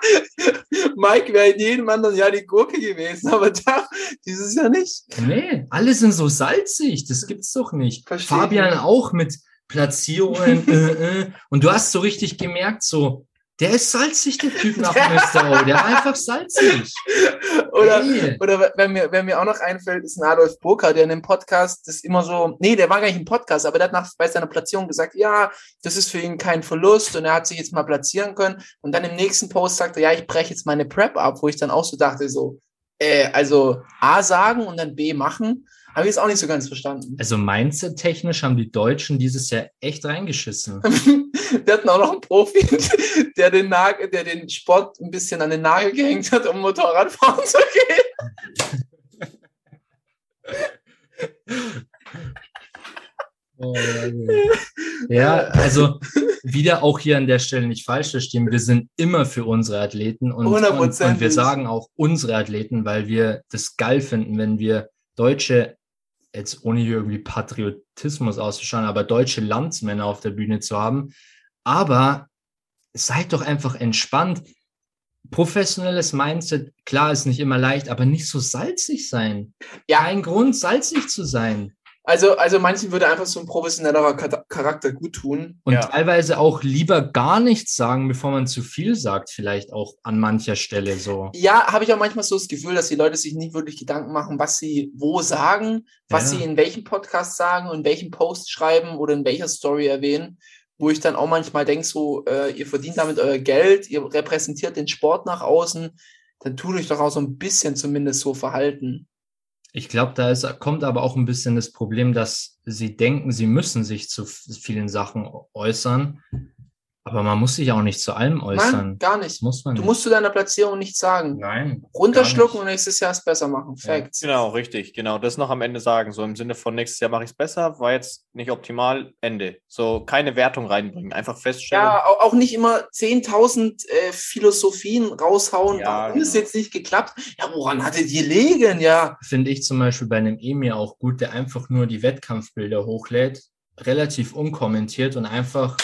Speaker 2: Mike wäre in jedem anderen Jahr die Gurke gewesen, aber da dieses Jahr nicht.
Speaker 3: Nee, alle sind so salzig. Das gibt's doch nicht.
Speaker 2: Versteh
Speaker 3: Fabian
Speaker 2: nicht.
Speaker 3: auch mit Platzierungen. äh, äh. Und du hast so richtig gemerkt, so, der ist salzig, der Typ nach Mr. O. Der war einfach salzig.
Speaker 2: Oder,
Speaker 3: Ey.
Speaker 2: oder wenn mir, wenn mir auch noch einfällt, ist ein Adolf Burka, der in dem Podcast das immer so, nee, der war gar nicht im Podcast, aber der hat nach, bei seiner Platzierung gesagt, ja, das ist für ihn kein Verlust und er hat sich jetzt mal platzieren können. Und dann im nächsten Post sagte er, ja, ich breche jetzt meine Prep ab, wo ich dann auch so dachte, so, äh, also A sagen und dann B machen, habe ich jetzt auch nicht so ganz verstanden.
Speaker 3: Also Mindset-technisch haben die Deutschen dieses Jahr echt reingeschissen.
Speaker 2: Wir hatten auch noch einen Profi, der den, Nagel, der den Sport ein bisschen an den Nagel gehängt hat, um Motorradfahren zu gehen.
Speaker 3: Ja, also wieder auch hier an der Stelle nicht falsch verstehen. Wir sind immer für unsere Athleten und, und, und wir sagen auch unsere Athleten, weil wir das geil finden, wenn wir Deutsche, jetzt ohne hier irgendwie Patriotismus auszuschauen, aber deutsche Landsmänner auf der Bühne zu haben. Aber seid doch einfach entspannt. Professionelles Mindset, klar, ist nicht immer leicht, aber nicht so salzig sein.
Speaker 2: Ja.
Speaker 3: Kein Grund, salzig zu sein.
Speaker 2: Also, also manchen würde einfach so ein professionellerer Char- Charakter gut tun.
Speaker 3: Und
Speaker 1: Ja.
Speaker 3: teilweise auch lieber gar nichts sagen, bevor man zu viel sagt, vielleicht auch an mancher Stelle so.
Speaker 2: Ja, habe ich auch manchmal so das Gefühl, dass die Leute sich nicht wirklich Gedanken machen, was sie wo sagen, was
Speaker 3: Ja.
Speaker 2: sie in welchem Podcast sagen, in welchem Post schreiben oder in welcher Story erwähnen, wo ich dann auch manchmal denke, so, äh, ihr verdient damit euer Geld, ihr repräsentiert den Sport nach außen, dann tut euch doch auch so ein bisschen zumindest so verhalten.
Speaker 3: Ich glaube, da ist, kommt aber auch ein bisschen das Problem, dass sie denken, sie müssen sich zu vielen Sachen äußern. Aber man muss sich auch nicht zu allem äußern.
Speaker 2: Nein, gar nicht.
Speaker 3: Muss man
Speaker 2: Du
Speaker 3: nicht.
Speaker 2: musst zu deiner Platzierung nichts sagen.
Speaker 3: Nein.
Speaker 2: Runterschlucken und nächstes Jahr es besser machen. Facts.
Speaker 1: Genau, richtig, genau. Das noch am Ende sagen. So im Sinne von nächstes Jahr mache ich es besser, war jetzt nicht optimal, Ende. So keine Wertung reinbringen, einfach feststellen.
Speaker 2: Ja, au- auch nicht immer 10.000 äh, Philosophien raushauen.
Speaker 1: Ja,
Speaker 2: Warum ist
Speaker 1: genau.
Speaker 2: jetzt nicht geklappt? Ja, woran hattet ihr liegen? Ja,
Speaker 3: Finde ich zum Beispiel bei einem Emir auch gut, der einfach nur die Wettkampfbilder hochlädt, relativ unkommentiert und einfach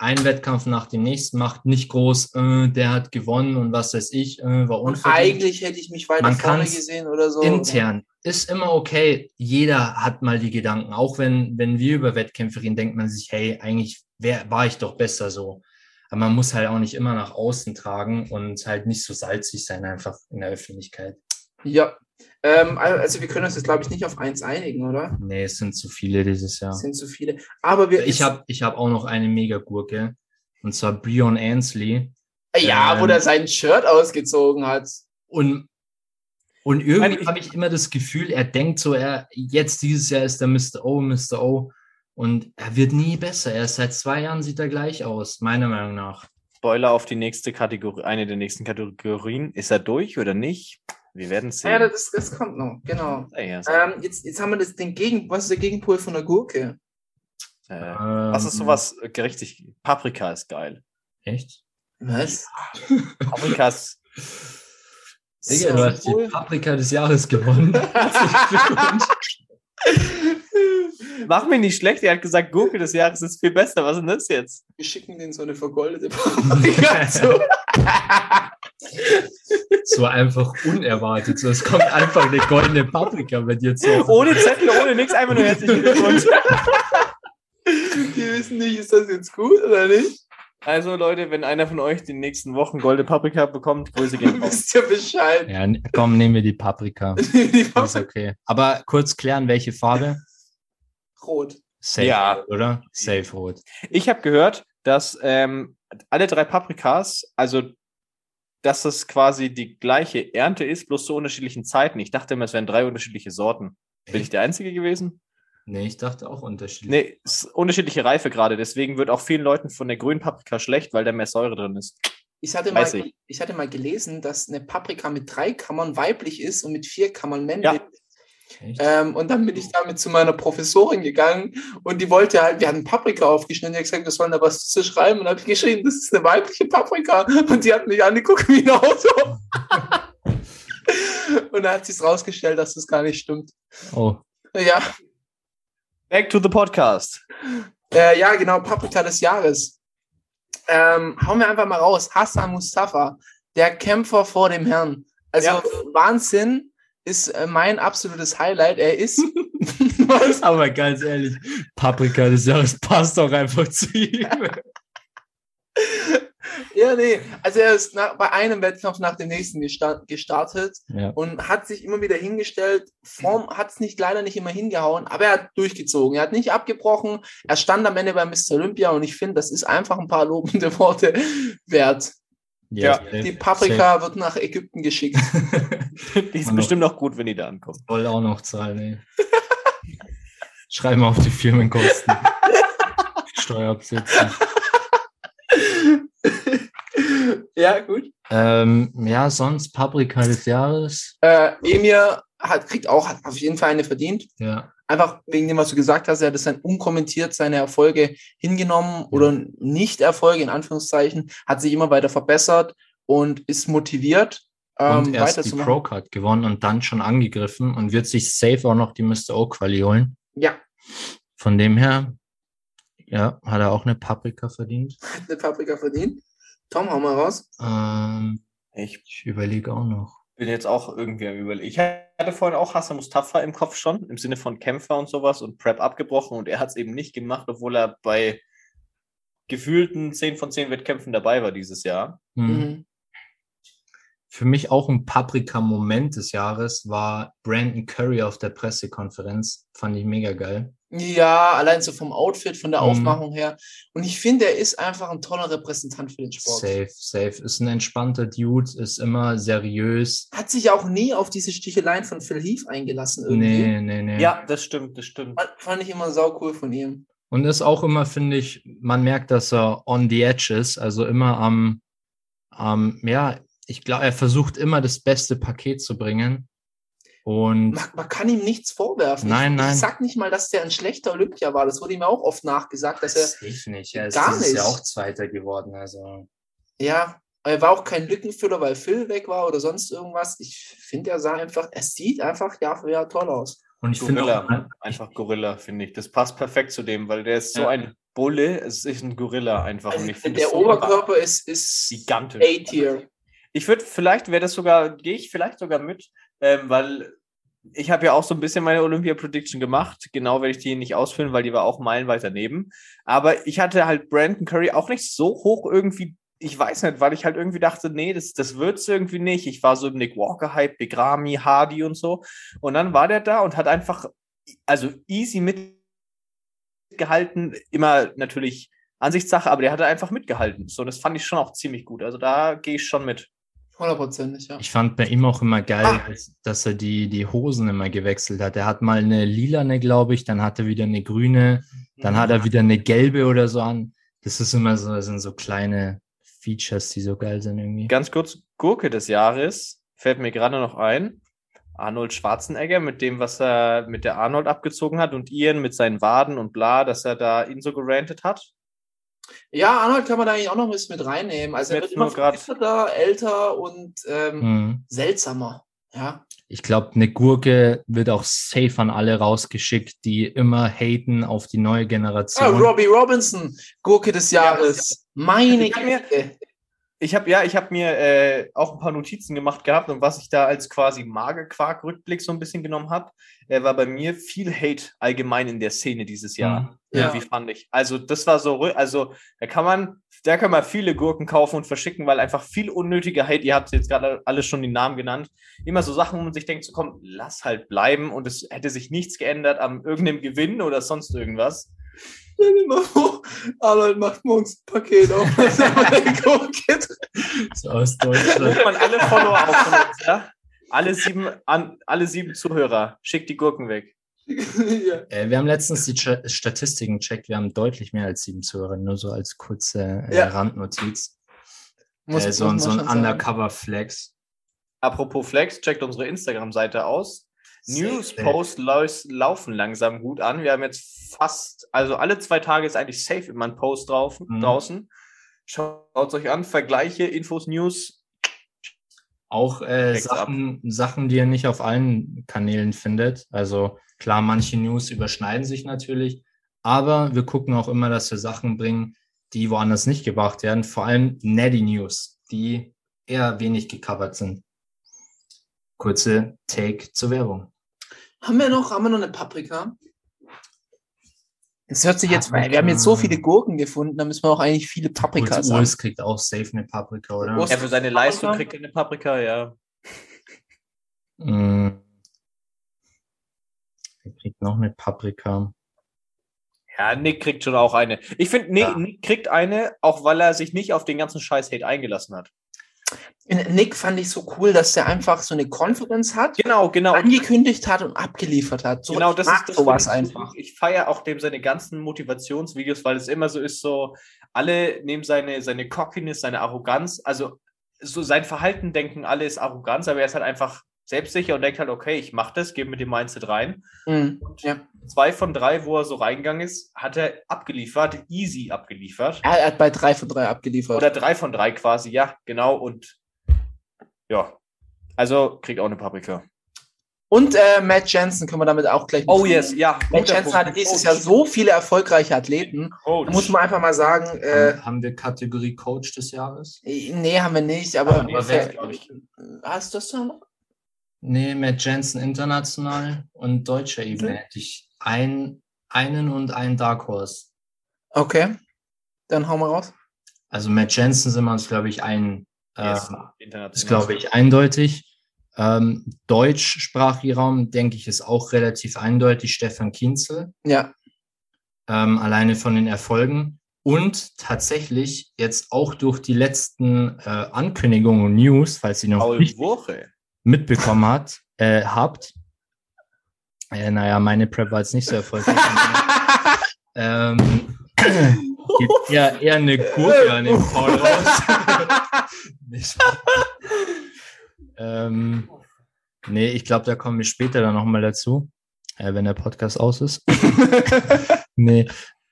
Speaker 3: einen Wettkampf nach dem nächsten macht, nicht groß, äh, der hat gewonnen und was weiß ich, äh, war unverdient.
Speaker 2: eigentlich hätte ich mich weiter
Speaker 3: Man
Speaker 2: vorne gesehen oder so.
Speaker 3: intern ist immer okay. Jeder hat mal die Gedanken. Auch wenn, wenn wir über Wettkämpfe reden, denkt man sich, hey, eigentlich wär, war ich doch besser so. Aber man muss halt auch nicht immer nach außen tragen und halt nicht so salzig sein, einfach in der Öffentlichkeit.
Speaker 2: Ja. Ähm, also wir können uns jetzt, glaube ich, nicht auf eins einigen, oder?
Speaker 3: Nee, es sind zu viele dieses Jahr.
Speaker 2: Es sind zu viele. Aber wir.
Speaker 3: Ich habe ich hab auch noch eine Mega-Gurke. Und zwar Brion Ansley.
Speaker 2: Ja, wo
Speaker 3: ähm,
Speaker 2: der sein Shirt ausgezogen hat.
Speaker 3: Und, und irgendwie habe ich immer das Gefühl, er denkt so, er jetzt dieses Jahr ist der Mr. O, Mr. O. Und er wird nie besser. Er ist seit zwei Jahren sieht er gleich aus, meiner Meinung nach.
Speaker 1: Spoiler auf die nächste Kategorie, eine der nächsten Kategorien. Ist er durch oder nicht? Wir werden sehen.
Speaker 2: Ja, das, das kommt noch, genau.
Speaker 1: Ja, ja,
Speaker 2: Ähm, jetzt, jetzt haben wir das, den Gegen, was ist der Gegenpol von der Gurke?
Speaker 1: äh, was ist
Speaker 3: Ähm,
Speaker 1: sowas äh, gerichtig? Paprika ist geil.
Speaker 3: Echt?
Speaker 2: Was?
Speaker 1: Paprika ist
Speaker 3: Digga, du hast die Paprika des Jahres gewonnen.
Speaker 1: Mach mir nicht schlecht, er hat gesagt, Gurke des Jahres ist viel besser. Was ist denn das jetzt?
Speaker 2: Wir schicken denen so eine vergoldete Paprika zu.
Speaker 3: so einfach unerwartet. So, es kommt einfach eine goldene Paprika bei dir zu.
Speaker 1: Ohne Zettel, ohne nichts, einfach nur herzlichen Glückwunsch.
Speaker 2: Die wissen nicht, ist das jetzt gut oder nicht?
Speaker 1: Also Leute, wenn einer von euch die nächsten Wochen Golde Paprika bekommt, Grüße gehen raus.
Speaker 2: Wisst ihr Bescheid?
Speaker 3: Ja, komm, nehmen wir die Paprika.
Speaker 2: Die
Speaker 3: Ist
Speaker 2: Farbe
Speaker 3: okay. Aber kurz klären, welche Farbe?
Speaker 2: rot.
Speaker 3: Safe,
Speaker 1: Ja.
Speaker 3: oder? Safe rot.
Speaker 1: Ich habe gehört, dass ähm, alle drei Paprikas, also dass es quasi die gleiche Ernte ist, bloß zu unterschiedlichen Zeiten. Ich dachte immer, es wären drei unterschiedliche Sorten. Bin ich der Einzige gewesen?
Speaker 3: Nee, ich dachte auch unterschiedlich.
Speaker 1: Nee, es ist unterschiedliche Reife gerade. Deswegen wird auch vielen Leuten von der grünen Paprika schlecht, weil da mehr Säure drin ist.
Speaker 2: Ich hatte, mal,
Speaker 1: ich.
Speaker 2: ich. hatte mal gelesen, dass eine Paprika mit drei Kammern weiblich ist und mit vier Kammern männlich.
Speaker 1: Ja.
Speaker 2: Ähm, und dann bin ich damit zu meiner Professorin gegangen und die wollte halt, wir hatten Paprika aufgeschnitten, die hat gesagt, wir sollen da was zu schreiben und habe ich geschrieben, das ist eine weibliche Paprika und die hat mich angeguckt wie ein Auto. und dann hat sie es rausgestellt, dass das gar nicht stimmt.
Speaker 3: Oh,
Speaker 2: Ja,
Speaker 1: Back to the podcast.
Speaker 2: äh, ja, genau, Paprika des Jahres. Ähm, hauen wir einfach mal raus. Hassan Mustafa, der Kämpfer vor dem Herrn. Also
Speaker 1: Ja.
Speaker 2: Wahnsinn ist äh, mein absolutes Highlight. Er ist. Was?
Speaker 3: aber ganz ehrlich, Paprika des Jahres passt doch einfach zu ihm.
Speaker 2: Ja, nee. Also er ist nach, bei einem Wettkampf nach dem nächsten gesta gestartet
Speaker 3: Ja.
Speaker 2: und hat sich immer wieder hingestellt. Form hat es nicht leider nicht immer hingehauen, aber er hat durchgezogen. Er hat nicht abgebrochen. Er stand am Ende bei Mr. Olympia und ich finde, das ist einfach ein paar lobende Worte wert.
Speaker 1: Ja,
Speaker 3: safe,
Speaker 2: Die Paprika wird nach Ägypten geschickt.
Speaker 3: safe.
Speaker 1: Die ist
Speaker 3: Und noch-
Speaker 1: bestimmt noch gut, wenn die da ankommt.
Speaker 3: Voll auch noch zahlen, ey. Schreiben wir auf die Firmenkosten. Steuerabsätze.
Speaker 2: ja, gut.
Speaker 3: Ähm, ja, sonst Paprika des Jahres.
Speaker 2: Äh, Emir hat, kriegt auch hat auf jeden Fall eine verdient.
Speaker 3: Ja,
Speaker 2: Einfach wegen dem, was du gesagt hast, er hat es dann unkommentiert seine Erfolge hingenommen oder Nicht-Erfolge in Anführungszeichen, hat sich immer weiter verbessert und ist motiviert, ähm,
Speaker 3: und erst die. Pro-Card gewonnen und dann schon angegriffen und wird sich safe auch noch die Mr. O-Quali holen.
Speaker 2: Ja,
Speaker 3: Von dem her, ja, hat er auch eine Paprika verdient.
Speaker 2: eine Paprika verdient. Tom, hau mal raus.
Speaker 3: Ähm,
Speaker 1: Ich
Speaker 3: ich überlege auch noch.
Speaker 1: bin jetzt auch irgendwie am überlegen. Ich hatte vorhin auch Hassan Mustafa im Kopf schon, im Sinne von Kämpfer und sowas und Prep abgebrochen und er hat es eben nicht gemacht, obwohl er bei gefühlten 10 von 10 Wettkämpfen dabei war dieses Jahr.
Speaker 3: Hm.
Speaker 2: Mhm.
Speaker 3: Für mich auch ein Paprika-Moment des Jahres war Brandon Curry auf der Pressekonferenz. Fand ich mega geil.
Speaker 2: Ja, allein so vom Outfit, von der
Speaker 3: Mhm.
Speaker 2: Aufmachung her. Und ich finde, er ist einfach ein toller Repräsentant für den Sport.
Speaker 3: Safe, safe. Ist ein entspannter Dude, ist immer seriös.
Speaker 2: Hat sich auch nie auf diese Sticheleien von Phil Heath eingelassen irgendwie.
Speaker 3: Nee, nee, nee.
Speaker 1: Ja, das stimmt, das stimmt.
Speaker 2: Fand- Fand ich immer sau cool von ihm.
Speaker 3: Und ist auch immer, finde ich, man merkt, dass er on the edge ist, also immer am, am ja, ich glaube, er versucht immer das beste Paket zu bringen. Und
Speaker 2: Man, man kann ihm nichts vorwerfen.
Speaker 3: Nein,
Speaker 2: ich,
Speaker 3: nein.
Speaker 2: Ich sag nicht mal, dass der ein schlechter Olympia war. Das wurde ihm auch oft nachgesagt, dass er,
Speaker 3: safe nicht. Er ist
Speaker 2: Gar nicht.
Speaker 3: auch Zweiter geworden. Also
Speaker 2: ja, er war auch kein Lückenfüller, weil Phil weg war oder sonst irgendwas. Ich finde, er sah einfach, er sieht einfach Jahr für Jahr toll aus.
Speaker 3: und ich finde
Speaker 1: Gorilla,
Speaker 3: auch,
Speaker 1: einfach Gorilla, finde ich. Das passt perfekt zu dem, weil der ist so
Speaker 3: Ja.
Speaker 1: ein Bulle, es ist ein Gorilla einfach.
Speaker 2: Also
Speaker 1: ich
Speaker 2: der
Speaker 1: so
Speaker 2: Oberkörper ist, ist
Speaker 1: gigantisch.
Speaker 2: A-Tier.
Speaker 1: Ich würde vielleicht, wäre das sogar, gehe ich vielleicht sogar mit, ähm, weil ich habe ja auch so ein bisschen meine Olympia-Prediction gemacht. Genau werde ich die nicht ausführen, weil die war auch meilenweit daneben. Aber ich hatte halt Brandon Curry auch nicht so hoch irgendwie, ich weiß nicht, weil ich halt irgendwie dachte, nee, das, das wird's irgendwie nicht. Ich war so im Nick Walker-Hype, Big Ramy, Hardy und so. Und dann war der da und hat einfach, also easy mitgehalten. Immer natürlich Ansichtssache, aber der hatte einfach mitgehalten. So, das fand ich schon auch ziemlich gut. Also da gehe ich schon mit.
Speaker 2: Hundertprozentig, ja.
Speaker 3: ich fand bei ihm auch immer geil,
Speaker 2: Ah.
Speaker 3: dass, er die, die Hosen immer gewechselt hat. Er hat mal eine lilane, glaube ich, dann hat er wieder eine grüne, dann hat er wieder eine gelbe oder so an. Das ist immer so, das sind so kleine Features, die so geil sind irgendwie.
Speaker 1: Ganz kurz, Gurke des Jahres fällt mir gerade noch ein. Arnold Schwarzenegger mit dem, was er mit der Arnold abgezogen hat und Ian mit seinen Waden und bla, dass er da ihn so gerantet hat.
Speaker 2: Ja, Arnold kann man da eigentlich auch noch ein bisschen mit reinnehmen. Also er
Speaker 1: Jetzt
Speaker 2: wird immer
Speaker 1: grad-
Speaker 2: älter und ähm,
Speaker 3: Mhm.
Speaker 2: seltsamer. Ja.
Speaker 3: Ich glaube, eine Gurke wird auch safe an alle rausgeschickt, die immer haten auf die neue
Speaker 2: Ah,
Speaker 3: Generation.
Speaker 2: Robbie Robinson, Gurke des Jahres. Meine
Speaker 1: Ich mir-. Ich habe ja, ich habe mir äh, auch ein paar Notizen gemacht gehabt und was ich da als quasi Magerquark-Rückblick so ein bisschen genommen habe, äh, war bei mir viel Hate allgemein in der Szene dieses Jahr.
Speaker 3: Mhm.
Speaker 2: Ja.
Speaker 1: Irgendwie fand ich. Also das war so, also da kann man Da kann man viele Gurken kaufen und verschicken, weil einfach viel unnötige Hate, ihr habt jetzt gerade alles schon die Namen genannt, immer so Sachen, wo man sich denkt, so komm, lass halt bleiben und es hätte sich nichts geändert am irgendeinem Gewinn oder sonst irgendwas.
Speaker 2: Stell dir mal vor, Arnold macht morgens ein Paket auf. einfach eine Gurke drin.
Speaker 3: So aus Deutschland.
Speaker 1: ruft man alle Follower auf von uns, ja? Alle sieben, an, alle sieben Zuhörer, schickt die Gurken weg.
Speaker 2: ja.
Speaker 3: Äh, wir haben letztens die Ch Statistiken gecheckt. Wir haben deutlich mehr als sieben Zuhörer, nur so als kurze äh,
Speaker 2: Ja.
Speaker 3: Randnotiz.
Speaker 2: Muss-
Speaker 3: äh, so,
Speaker 2: muss
Speaker 3: so ein. Undercover-Flex.
Speaker 1: Apropos Flex, checkt unsere Instagram-Seite aus. News
Speaker 3: Safe.
Speaker 1: Post laus- laufen langsam gut an. Wir haben jetzt fast, also alle zwei Tage ist eigentlich safe immer ein Post drauf,
Speaker 3: Mhm.
Speaker 1: draußen. Schaut euch an, Vergleiche, Infos, News.
Speaker 3: Auch äh. Sachen, Sachen, die ihr nicht auf allen Kanälen findet. Also klar, manche News überschneiden sich natürlich, aber wir gucken auch immer, dass wir Sachen bringen, die woanders nicht gebracht werden. Vor allem Netty News, die eher wenig gecovert sind. Kurze Take zur Werbung.
Speaker 2: Haben wir noch, haben wir noch eine Paprika? Es hört sich jetzt,
Speaker 3: Paprika.
Speaker 2: wir haben jetzt so viele Gurken gefunden, da müssen wir auch eigentlich viele Paprikas
Speaker 3: Gut,
Speaker 2: haben.
Speaker 3: Urs kriegt auch safe eine Paprika, oder?
Speaker 2: Urs-
Speaker 1: Ja, für seine Leistung kriegt er eine Paprika, ja.
Speaker 3: Mm. Er kriegt noch eine Paprika.
Speaker 1: Ja, Nick kriegt schon auch eine. Ich finde, Nick,
Speaker 3: Ja.
Speaker 1: Nick kriegt eine, auch weil er sich nicht auf den ganzen Scheiß-Hate eingelassen hat.
Speaker 2: Nick fand ich so cool, dass der einfach so eine Confidence hat,
Speaker 1: Genau, genau.
Speaker 2: angekündigt hat und abgeliefert hat. So,
Speaker 1: genau, das ist das
Speaker 2: sowas
Speaker 1: ich
Speaker 2: einfach.
Speaker 1: Ich feiere auch dem seine ganzen Motivationsvideos, weil es immer so ist, so alle nehmen seine, seine Cockiness, seine Arroganz, also so sein Verhalten denken alle ist Arroganz, aber er ist halt einfach selbstsicher und denkt halt, okay, ich mache das, gehe mit dem Mindset rein.
Speaker 2: Mhm. Ja.
Speaker 1: Zwei von drei, wo er so reingegangen ist, hat er abgeliefert, easy abgeliefert.
Speaker 2: Er hat bei drei von drei abgeliefert.
Speaker 1: Oder drei von drei quasi, ja, genau. Und ja, also kriegt auch eine Paprika.
Speaker 2: und äh, Matt Jensen können wir damit auch gleich
Speaker 1: Oh yes, ja.
Speaker 2: Matt Jensen hatte dieses
Speaker 1: Coach.
Speaker 2: Jahr so viele erfolgreiche Athleten.
Speaker 1: Coach.
Speaker 2: Da muss man einfach mal sagen, äh,
Speaker 3: Haben- haben wir Kategorie Coach des Jahres?
Speaker 2: nee, haben wir nicht, aber,
Speaker 1: Nee,
Speaker 3: Aber
Speaker 1: wer- ich.
Speaker 2: hast du das da noch?
Speaker 3: Nee, Matt Jensen international und deutscher Ebene hätte ich ein, einen und einen Dark Horse.
Speaker 2: Okay, dann hauen wir raus.
Speaker 3: Also Matt Jensen sind wir uns, glaube ich, ein, äh,
Speaker 1: international.
Speaker 3: ist, glaube ich, eindeutig. Ähm, deutschsprachiger Raum, denke ich, ist auch relativ eindeutig Stefan Kienzel,
Speaker 2: Ja,
Speaker 3: ähm, alleine von den Erfolgen. Und tatsächlich jetzt auch durch die letzten äh, Ankündigungen und News, falls ihr noch
Speaker 1: Paul
Speaker 3: nicht
Speaker 1: Woche.
Speaker 3: Mitbekommen hat, äh, habt. Äh, naja, meine Prep war jetzt nicht so erfolgreich. ähm, gibt eher, eher eine Gurke an den Paul raus. Nicht. ähm, nee, ich glaube, da kommen wir später dann nochmal dazu, äh, wenn der Podcast aus ist. nee,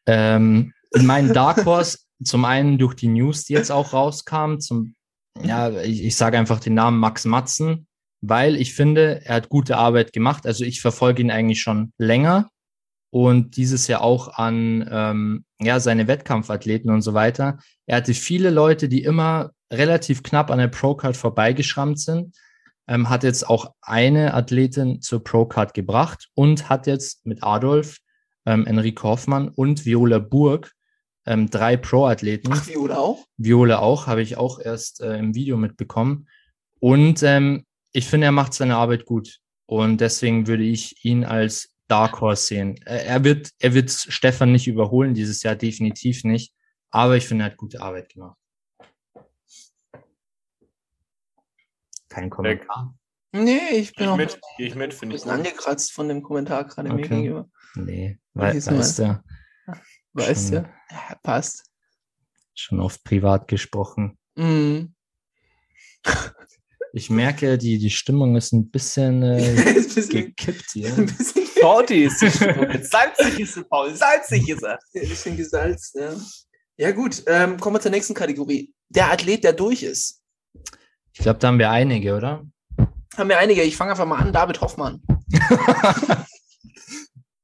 Speaker 3: ähm, mein Dark Horse, zum einen durch die News, die jetzt auch rauskamen, zum, ja, ich, ich sage einfach den Namen Max Matzen, weil ich finde, er hat gute Arbeit gemacht. Also ich verfolge ihn eigentlich schon länger und dieses Jahr auch an ähm, ja, seine Wettkampfathleten und so weiter. Er hatte viele Leute, die immer relativ knapp an der Pro-Card vorbeigeschrammt sind, ähm, hat jetzt auch eine Athletin zur Pro-Card gebracht und hat jetzt mit Adolf, ähm, Enrique Hoffmann und Viola Burg ähm, drei Pro-Athleten.
Speaker 2: Ach, Viola auch?
Speaker 3: Viola auch, habe ich auch erst äh, im Video mitbekommen. Und ähm, ich finde, er macht seine Arbeit gut. Und deswegen würde ich ihn als Dark Horse sehen. Er, er wird, er wird Stefan nicht überholen dieses Jahr, definitiv nicht. Aber ich finde, er hat gute Arbeit gemacht. Kein Kommentar.
Speaker 2: Nee, ich bin
Speaker 1: Geh
Speaker 2: auch
Speaker 1: ich
Speaker 2: ein
Speaker 1: mit, geh ich mit, finde ich
Speaker 2: bisschen
Speaker 1: gut.
Speaker 2: angekratzt von dem Kommentar gerade mir
Speaker 3: Okay.
Speaker 2: gegenüber.
Speaker 3: Nee, weil, weißt du,
Speaker 2: Weißt du? Ja, passt.
Speaker 3: schon oft privat gesprochen.
Speaker 2: Mhm.
Speaker 3: Ich merke, die, die Stimmung ist ein bisschen äh,
Speaker 2: Ist ein bisschen,
Speaker 3: gekippt hier.
Speaker 2: ein bisschen,
Speaker 1: Salty ist die Stimmung. Salzig ist er, Paul. Salzig ist er.
Speaker 2: ein bisschen gesalzt, ja. Ja, gut, ähm, kommen wir zur nächsten Kategorie. Der Athlet, der durch ist.
Speaker 3: Ich glaube, da haben wir einige, oder?
Speaker 2: Haben wir einige. Ich fange einfach mal an. David Hoffmann.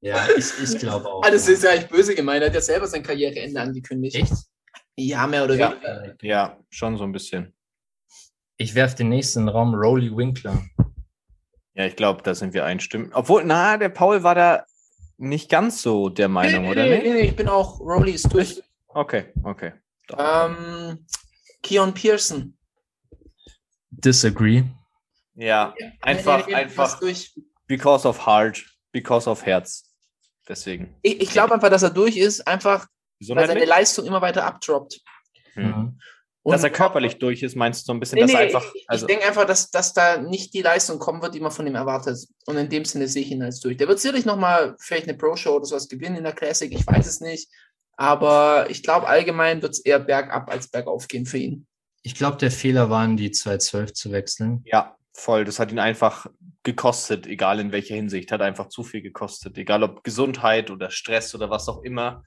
Speaker 3: Ja, ich, ich glaube auch.
Speaker 2: Ah, das ist ja echt böse gemeint. Er hat ja selber sein Karriereende angekündigt.
Speaker 3: Echt?
Speaker 2: Ja, mehr oder
Speaker 1: Ja.
Speaker 2: weniger.
Speaker 1: Ja, schon so ein bisschen.
Speaker 3: Ich werfe den nächsten Raum, Rolly Winkler.
Speaker 1: Ja, ich glaube, da sind wir einstimmen. Obwohl, na, der Paul war da nicht ganz so der Meinung,
Speaker 2: nee,
Speaker 1: oder
Speaker 2: nee,
Speaker 1: nicht?
Speaker 2: nee, nee, ich bin auch, Rowley ist durch.
Speaker 1: Okay, okay.
Speaker 2: Ähm, Keon Pearson.
Speaker 3: Disagree.
Speaker 1: Ja, einfach,
Speaker 2: Nee, nee, nee,
Speaker 1: einfach
Speaker 2: durch.
Speaker 1: because of heart, because of Herz. Deswegen.
Speaker 2: Ich, ich glaube einfach, dass er durch ist, einfach weil seine? Leistung immer weiter abdroppt.
Speaker 1: Hm.
Speaker 3: Mhm.
Speaker 1: Dass er körperlich durch ist, meinst du so ein bisschen,
Speaker 2: Nee,
Speaker 1: dass
Speaker 2: nee,
Speaker 1: er einfach.
Speaker 2: ich,
Speaker 1: Also,
Speaker 2: ich denke einfach, dass, dass da nicht die Leistung kommen wird, die man von ihm erwartet. Und in dem Sinne sehe ich ihn als durch. Der wird sicherlich nochmal vielleicht eine Pro-Show oder sowas gewinnen in der Classic, ich weiß es nicht. Aber ich glaube, allgemein wird es eher bergab als bergauf gehen für ihn.
Speaker 3: Ich glaube, der Fehler war, in die 212 zu wechseln.
Speaker 1: ja, voll. Das hat ihn einfach gekostet, egal in welcher Hinsicht. Hat einfach zu viel gekostet. Egal ob Gesundheit oder Stress oder was auch immer.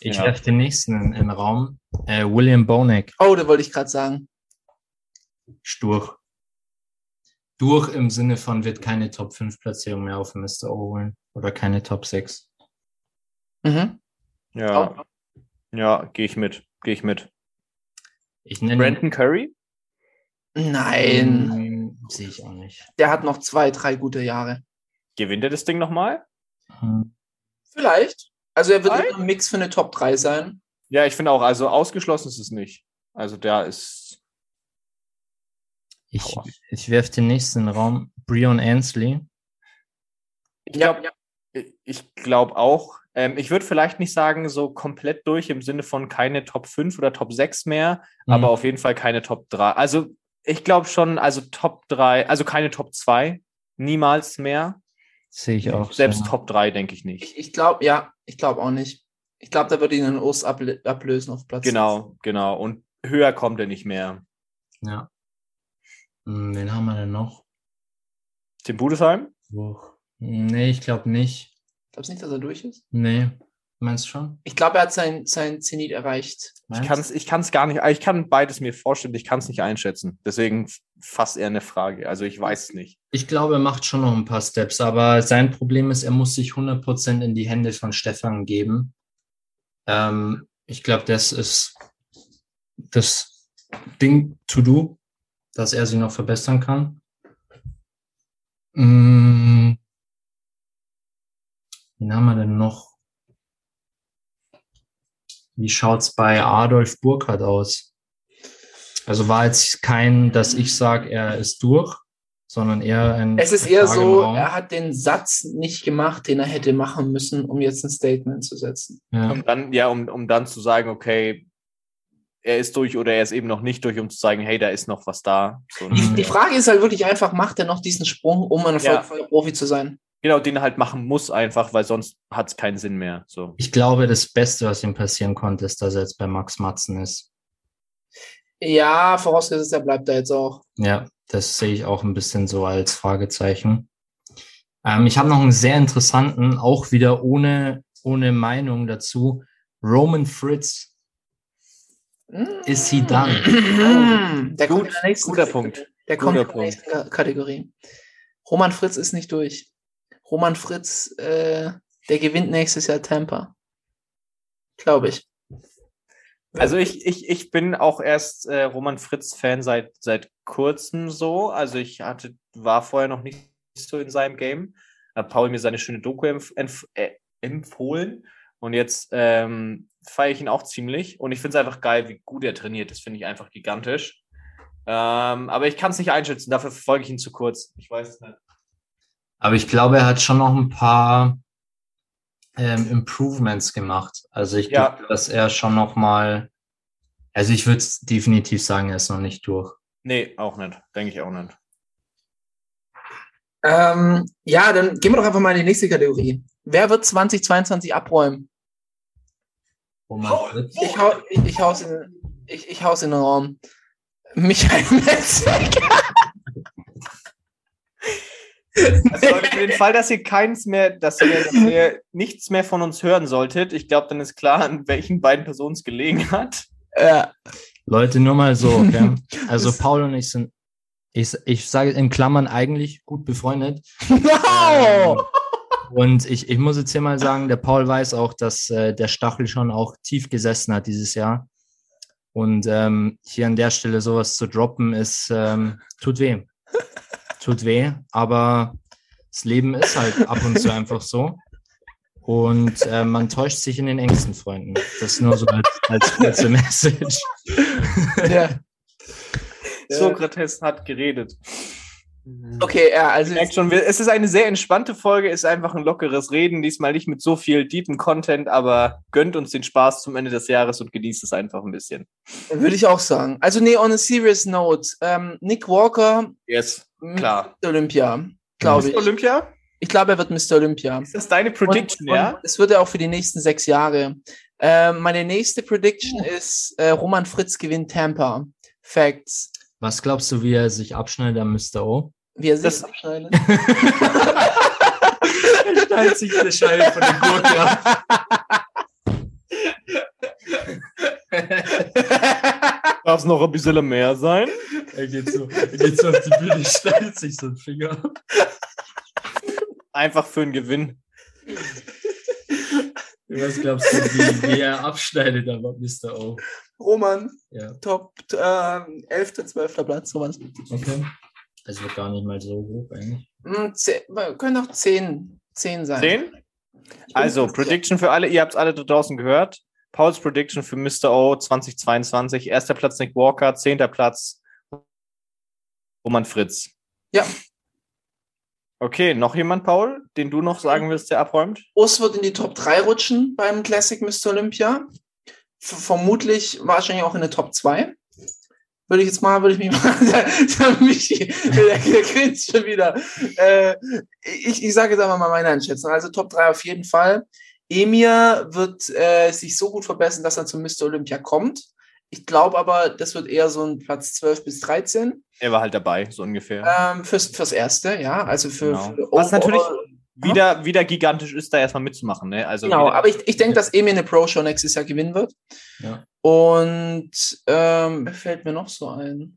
Speaker 3: Ich
Speaker 1: Ja.
Speaker 3: werfe den nächsten in, in den Raum. Äh, William Bonek,
Speaker 2: Oh, da wollte ich gerade sagen.
Speaker 3: Sturch. Durch im Sinne von wird keine Top 5 Platzierung mehr auf Mr. O holen. Oder keine Top 6.
Speaker 2: Mhm.
Speaker 1: Ja, ja, gehe ich mit. Gehe ich mit.
Speaker 3: Ich nenne
Speaker 1: Brandon Curry?
Speaker 2: Nein,
Speaker 3: Hm, Sehe ich auch nicht.
Speaker 2: der hat noch zwei, drei gute Jahre.
Speaker 1: Gewinnt er das Ding nochmal?
Speaker 3: Hm.
Speaker 2: Vielleicht. Also er wird ein Mix für eine Top 3 sein.
Speaker 1: Ja, ich finde auch, also ausgeschlossen ist es nicht. Also der ist.
Speaker 3: Ich, ich werfe den nächsten in den Raum. Brion Ansley.
Speaker 1: Ich glaube ich glaub auch, ähm, ich würde vielleicht nicht sagen, so komplett durch im Sinne von keine Top 5 oder Top 6 mehr, aber
Speaker 3: Mhm.
Speaker 1: auf jeden Fall keine Top 3. Also ich glaube schon, also Top 3, also keine Top 2, niemals mehr.
Speaker 3: Sehe ich auch.
Speaker 1: Selbst
Speaker 3: so.
Speaker 1: Top 3 denke ich nicht.
Speaker 2: Ich, ich glaube, ja, ich glaube auch nicht. Ich glaube, da wird ihn ein Urs ablö- ablösen auf Platz.
Speaker 1: Genau, genau. Und höher kommt er nicht mehr.
Speaker 3: Ja. Hm, wen haben wir denn noch?
Speaker 1: Tim Budesheim?
Speaker 3: Nee, ich glaube nicht.
Speaker 2: Glaubst du nicht, dass er durch ist?
Speaker 3: Nee. Meinst du schon?
Speaker 2: Ich glaube, er hat sein, sein Zenit erreicht.
Speaker 1: Ich
Speaker 3: Meinst
Speaker 1: kann es ich kann's gar nicht, ich kann beides mir vorstellen, ich kann es nicht einschätzen. Deswegen fast eher eine Frage. Also ich weiß es nicht.
Speaker 3: Ich glaube, er macht schon noch ein paar Steps, aber sein Problem ist, er muss sich 100% in die Hände von Stefan geben. Ähm, ich glaube, das ist das Ding to do, dass er sich noch verbessern kann. Mm. Wen haben wir denn noch? Wie schaut's bei Adolf Burkhardt aus? Also war jetzt kein, dass ich sage, er ist durch, sondern eher ein.
Speaker 2: Es ist eher so,
Speaker 3: Raum.
Speaker 2: er hat den Satz nicht gemacht, den er hätte machen müssen, um jetzt ein Statement zu setzen.
Speaker 3: Ja.
Speaker 1: Um dann, ja, um, um dann zu sagen, okay, er ist durch oder er ist eben noch nicht durch, um zu zeigen, hey, da ist noch was da. So,
Speaker 2: Die,
Speaker 3: Mhm.
Speaker 2: die Frage ist halt wirklich einfach, macht er noch diesen Sprung, um ein
Speaker 1: Ja.
Speaker 2: erfolgreicher Profi zu sein?
Speaker 1: Genau, den er halt machen muss einfach, weil sonst hat es keinen Sinn mehr. So.
Speaker 3: Ich glaube, das Beste, was ihm passieren konnte, ist, dass er jetzt bei Max Matzen ist.
Speaker 2: Ja, vorausgesetzt, er bleibt da jetzt auch.
Speaker 3: Ja, das sehe ich auch ein bisschen so als Fragezeichen. Ähm, ich habe noch einen sehr interessanten, auch wieder ohne, ohne Meinung dazu. Roman Fritz. Is he done?
Speaker 2: Der kommt
Speaker 1: Gut,
Speaker 2: in der nächsten
Speaker 1: guter. Punkt.
Speaker 2: Der kommt
Speaker 1: Guter
Speaker 2: in der nächsten Ka- Kategorie. Roman Fritz ist nicht durch. Roman Fritz, äh, der gewinnt nächstes Jahr Tampa. Glaube ich.
Speaker 1: Also ich, ich, ich bin auch erst äh, Roman Fritz-Fan seit, seit kurzem so. Also ich hatte, war vorher noch nicht so in seinem Game. Hat Paul mir seine schöne Doku empf empf äh, empfohlen. Und jetzt ähm, feiere ich ihn auch ziemlich. Und ich finde es einfach geil, wie gut er trainiert. Das finde ich einfach gigantisch. Ähm, aber ich kann es nicht einschätzen. Dafür verfolge ich ihn zu kurz. Ich weiß es nicht.
Speaker 3: Aber ich glaube, er hat schon noch ein paar ähm, Improvements gemacht. Also ich
Speaker 1: Ja.
Speaker 3: glaube, dass er schon noch mal, also ich würde definitiv sagen, er ist noch nicht durch.
Speaker 1: Nee, auch nicht. Denke ich auch nicht.
Speaker 2: Ähm, ja, dann gehen wir doch einfach mal in die nächste Kategorie. Wer wird 2022 abräumen?
Speaker 3: Fritz.
Speaker 2: Ich, hau, ich, ich, hau's in, ich, ich hau's in den Raum. Michael Metzger.
Speaker 1: Also Leute, für den Fall, dass ihr keins mehr, dass ihr, dass ihr nichts mehr von uns hören solltet, ich glaube, dann ist klar, an welchen beiden Personen es gelegen hat.
Speaker 2: Ja.
Speaker 3: Leute, nur mal so, okay? Also Paul und ich sind, ich, ich sage in Klammern eigentlich gut befreundet.
Speaker 2: Wow!
Speaker 3: Und ich, ich muss jetzt hier mal sagen, der Paul weiß auch, dass äh, der Stachel schon auch tief gesessen hat dieses Jahr. Und ähm, hier an der Stelle sowas zu droppen, ist, ähm, tut weh. Tut weh, aber das Leben ist halt ab und zu einfach so. Und äh, man täuscht sich in den engsten Freunden. Das nur so als, als kurze Message.
Speaker 2: Ja.
Speaker 1: Sokrates hat geredet.
Speaker 2: Okay, ja, also
Speaker 1: Merkt schon, wir- es ist eine sehr entspannte Folge, ist einfach ein lockeres Reden, diesmal nicht mit so viel deepen Content, aber gönnt uns den Spaß zum Ende des Jahres und genießt es einfach ein bisschen.
Speaker 2: würde ich auch sagen. Also nee, on a serious note, ähm, Nick Walker,
Speaker 1: Yes, klar.
Speaker 2: Olympia, glaube ich.
Speaker 1: Olympia?
Speaker 2: Ich glaube, er wird Mr. Olympia.
Speaker 1: Ist das deine Prediction,
Speaker 2: und,
Speaker 1: ja?
Speaker 2: Und es wird er auch für die nächsten sechs Jahre. Ähm, meine nächste Prediction ist, äh, Roman Fritz gewinnt Tampa. Facts.
Speaker 3: Was glaubst du, wie er sich abschneidet am Mr. O?
Speaker 2: Wie er sich
Speaker 1: Das-
Speaker 2: abschneidet.
Speaker 3: Er schneidet sich eine Scheibe von der Gurke ab.
Speaker 1: Darf es noch ein bisschen mehr sein?
Speaker 3: Er geht so, er geht so auf die Bühne, schneidet sich so einen Finger ab.
Speaker 1: Einfach für einen Gewinn.
Speaker 3: Was glaubst du, wie, wie er abschneidet am Mr. O?
Speaker 2: Roman,
Speaker 3: Ja,
Speaker 2: Top ähm, 11., 12. Platz, sowas.
Speaker 3: okay. Also gar nicht mal so hoch eigentlich.
Speaker 2: Hm, zehn, können auch 10, 10 sein.
Speaker 1: Zehn? Also, Prediction für alle, ihr habt es alle da draußen gehört. Pauls Prediction für Mr. O 2022. Erster Platz Nick Walker, zehnter Platz Roman Fritz.
Speaker 2: Ja.
Speaker 1: Okay, noch jemand, Paul, den du noch sagen willst, der abräumt?
Speaker 2: Urs wird in die Top 3 rutschen beim Classic Mr. Olympia. V vermutlich wahrscheinlich auch in der Top 2. Würde ich jetzt mal, würde ich mich mal, der Michi, der, der grinst schon wieder. Äh, ich, ich sage jetzt einfach mal meine Einschätzung. Also Top 3 auf jeden Fall. Emir wird äh, sich so gut verbessern, dass er zum Mr. Olympia kommt. Ich glaube aber, das wird eher so ein Platz 12 bis 13.
Speaker 1: Er war halt dabei, so ungefähr.
Speaker 2: Ähm, fürs, fürs Erste, ja. Also für,
Speaker 1: Genau.
Speaker 2: für
Speaker 1: Was natürlich wieder, wieder gigantisch ist, da erstmal mitzumachen. Ne? Also
Speaker 2: Genau, aber ich, ich denke, dass Emir eine Pro-Show nächstes Jahr gewinnen wird.
Speaker 3: Ja.
Speaker 2: Und ähm, wer fällt mir noch so ein?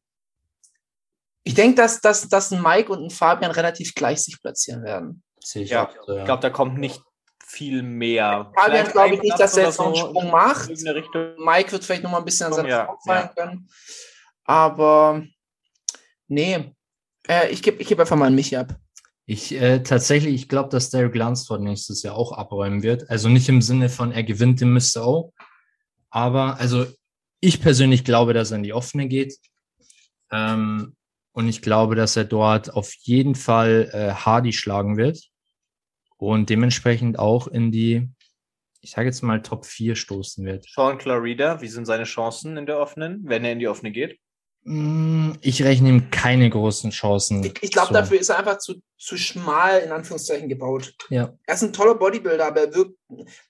Speaker 2: Ich denke, dass, dass, dass ein Mike und ein Fabian relativ gleich sich platzieren werden.
Speaker 3: Sehe ich
Speaker 1: Ja,
Speaker 3: auch so, ja.
Speaker 1: ich glaube, da kommt nicht viel mehr.
Speaker 2: Fabian glaube ich nicht, dass er jetzt noch einen
Speaker 1: so
Speaker 2: Sprung
Speaker 1: in
Speaker 2: macht. Mike wird vielleicht noch mal ein bisschen an seine
Speaker 1: Ja,
Speaker 2: Form fallen
Speaker 1: ja.
Speaker 2: können. Aber nee, äh, ich gebe ich geb einfach mal an Michi ab.
Speaker 3: Ich äh, tatsächlich, ich glaube, dass Derek Lunsford nächstes Jahr auch abräumen wird. Also nicht im Sinne von, er gewinnt den Mr. O. Aber also ich persönlich glaube, dass er in die offene geht. Ähm, und ich glaube, dass er dort auf jeden Fall äh, Hardy schlagen wird. Und dementsprechend auch in die, ich sage jetzt mal, Top 4 stoßen wird.
Speaker 1: Sean Clarida, wie sind seine Chancen in der offenen, wenn er in die offene geht?
Speaker 3: Mm, Ich rechne ihm keine großen Chancen.
Speaker 2: Ich, ich glaube, dafür ist er einfach zu, zu schmal, in Anführungszeichen, gebaut.
Speaker 3: Ja.
Speaker 2: Er ist ein toller Bodybuilder, aber er wirkt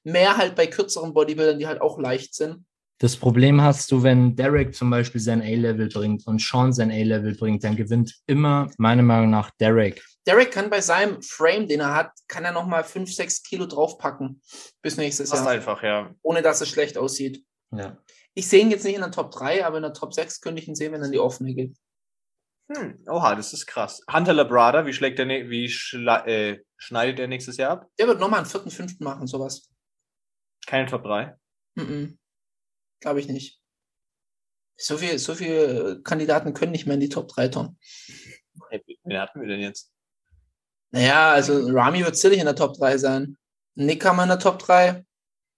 Speaker 2: mehr halt bei kürzeren Bodybuildern, die halt auch leicht sind.
Speaker 3: Das Problem hast du, wenn Derek zum Beispiel sein A-Level bringt und Sean sein A-Level bringt, dann gewinnt immer, meiner Meinung nach, Derek.
Speaker 2: Derek kann bei seinem Frame, den er hat, kann er nochmal 5, 6 Kilo draufpacken bis nächstes
Speaker 1: Fast
Speaker 2: Jahr,
Speaker 1: einfach, ja.
Speaker 2: ohne dass es schlecht aussieht.
Speaker 3: Ja.
Speaker 2: Ich sehe ihn jetzt nicht in der Top 3, aber in der Top 6 könnte ich ihn sehen, wenn er in die offene geht.
Speaker 1: Hm, oha, das ist krass. Hunter Labrada, wie schlägt der, ne- wie äh, schneidet er nächstes Jahr ab?
Speaker 2: Der wird nochmal einen vierten, fünften machen, sowas.
Speaker 1: Keine Top 3.
Speaker 2: Mhm. Glaube ich nicht. So viel, so viele Kandidaten können nicht mehr in die Top 3 Tom.
Speaker 1: Hey, wen hatten wir denn jetzt?
Speaker 2: Naja, also Rami wird sicherlich in der Top 3 sein. Nick haben wir in der Top 3.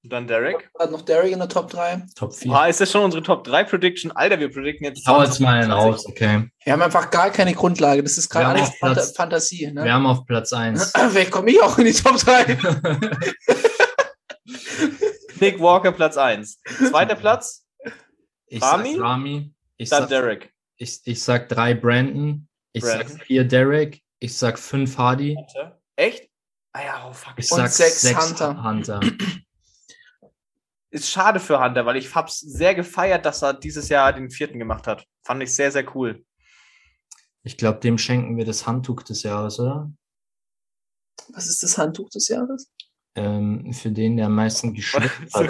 Speaker 1: Und dann Derek?
Speaker 2: Hat noch Derek in der Top 3.
Speaker 3: Top 4.
Speaker 1: Oha, ist das schon unsere Top 3 Prediction? Alter, wir predikten jetzt.
Speaker 3: Hau jetzt mal einen
Speaker 1: 20.
Speaker 3: raus, okay.
Speaker 2: Wir haben einfach gar keine Grundlage. Das ist gerade alles Phanta Fantasie. Ne?
Speaker 3: Wir haben auf Platz 1.
Speaker 2: Vielleicht komme ich auch in die Top 3.
Speaker 1: Nick Walker Platz 1. Zweiter Platz,
Speaker 3: Ich
Speaker 1: Rami?
Speaker 3: sag Rami. Ich
Speaker 1: dann
Speaker 3: sag,
Speaker 1: Derek.
Speaker 3: ich, ich sag drei Brandon. Ich
Speaker 1: Brandon.
Speaker 3: sag vier Derek. Ich sag fünf Hardy.
Speaker 1: Echt? Ah ja, oh fuck.
Speaker 3: Ich
Speaker 2: Und
Speaker 3: sag
Speaker 2: sechs
Speaker 3: sechs,
Speaker 2: Hunter.
Speaker 3: Hunter.
Speaker 1: Ist schade für Hunter, weil ich hab's sehr gefeiert, dass er dieses Jahr den vierten gemacht hat. Fand ich sehr, sehr cool.
Speaker 3: Ich glaube, dem schenken wir das Handtuch des Jahres, oder?
Speaker 2: Was ist das Handtuch des Jahres?
Speaker 3: Ähm, für den, der am meisten geschwitzt hat.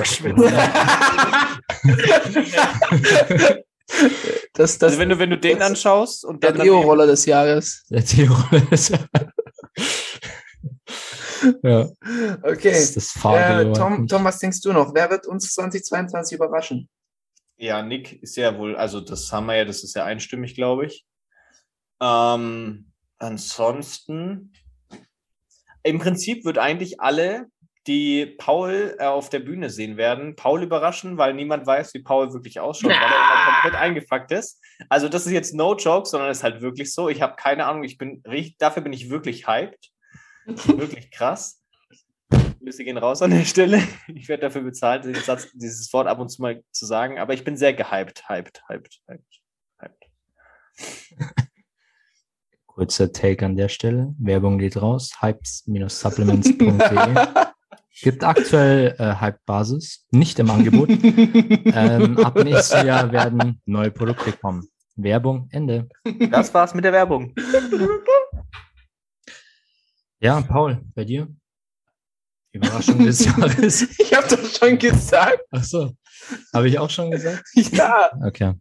Speaker 2: Das, das
Speaker 1: Also wenn du, wenn du den
Speaker 2: das-
Speaker 1: anschaust und
Speaker 2: der Deo-Roller des Jahres.
Speaker 3: Der Theo ist. ja,
Speaker 2: Okay.
Speaker 3: das ist das
Speaker 2: Äh,
Speaker 3: Fahrrad.
Speaker 2: Tom, Tom, was denkst du noch? Wer wird uns 2022 überraschen?
Speaker 1: Ja, Nick ist ja wohl, also das haben wir ja, das ist ja einstimmig, glaube ich. Ähm, ansonsten, im Prinzip wird eigentlich alle die Paul äh, auf der Bühne sehen werden. Paul überraschen, weil niemand weiß, wie Paul wirklich ausschaut, weil er immer komplett eingepackt ist. Also das ist jetzt no joke, sondern es ist halt wirklich so. Ich habe keine Ahnung, ich bin dafür bin ich wirklich hyped. wirklich krass. Grüße gehen raus an der Stelle. Ich werde dafür bezahlt, diesen Satz, dieses Wort ab und zu mal zu sagen, aber ich bin sehr gehypt, hyped, hyped, hyped, hyped.
Speaker 3: Kurzer Take an der Stelle. Werbung geht raus. Hypes-supplements.de. Gibt aktuell äh, Hype-Basis, nicht im Angebot. ähm, ab nächstes Jahr werden neue Produkte kommen. Werbung, Ende.
Speaker 1: Das war's mit der Werbung.
Speaker 3: Ja, Paul, bei dir? Überraschung des Jahres.
Speaker 2: Ich habe doch schon gesagt.
Speaker 3: Ach so. Habe ich auch schon gesagt?
Speaker 2: Ja.
Speaker 3: Okay.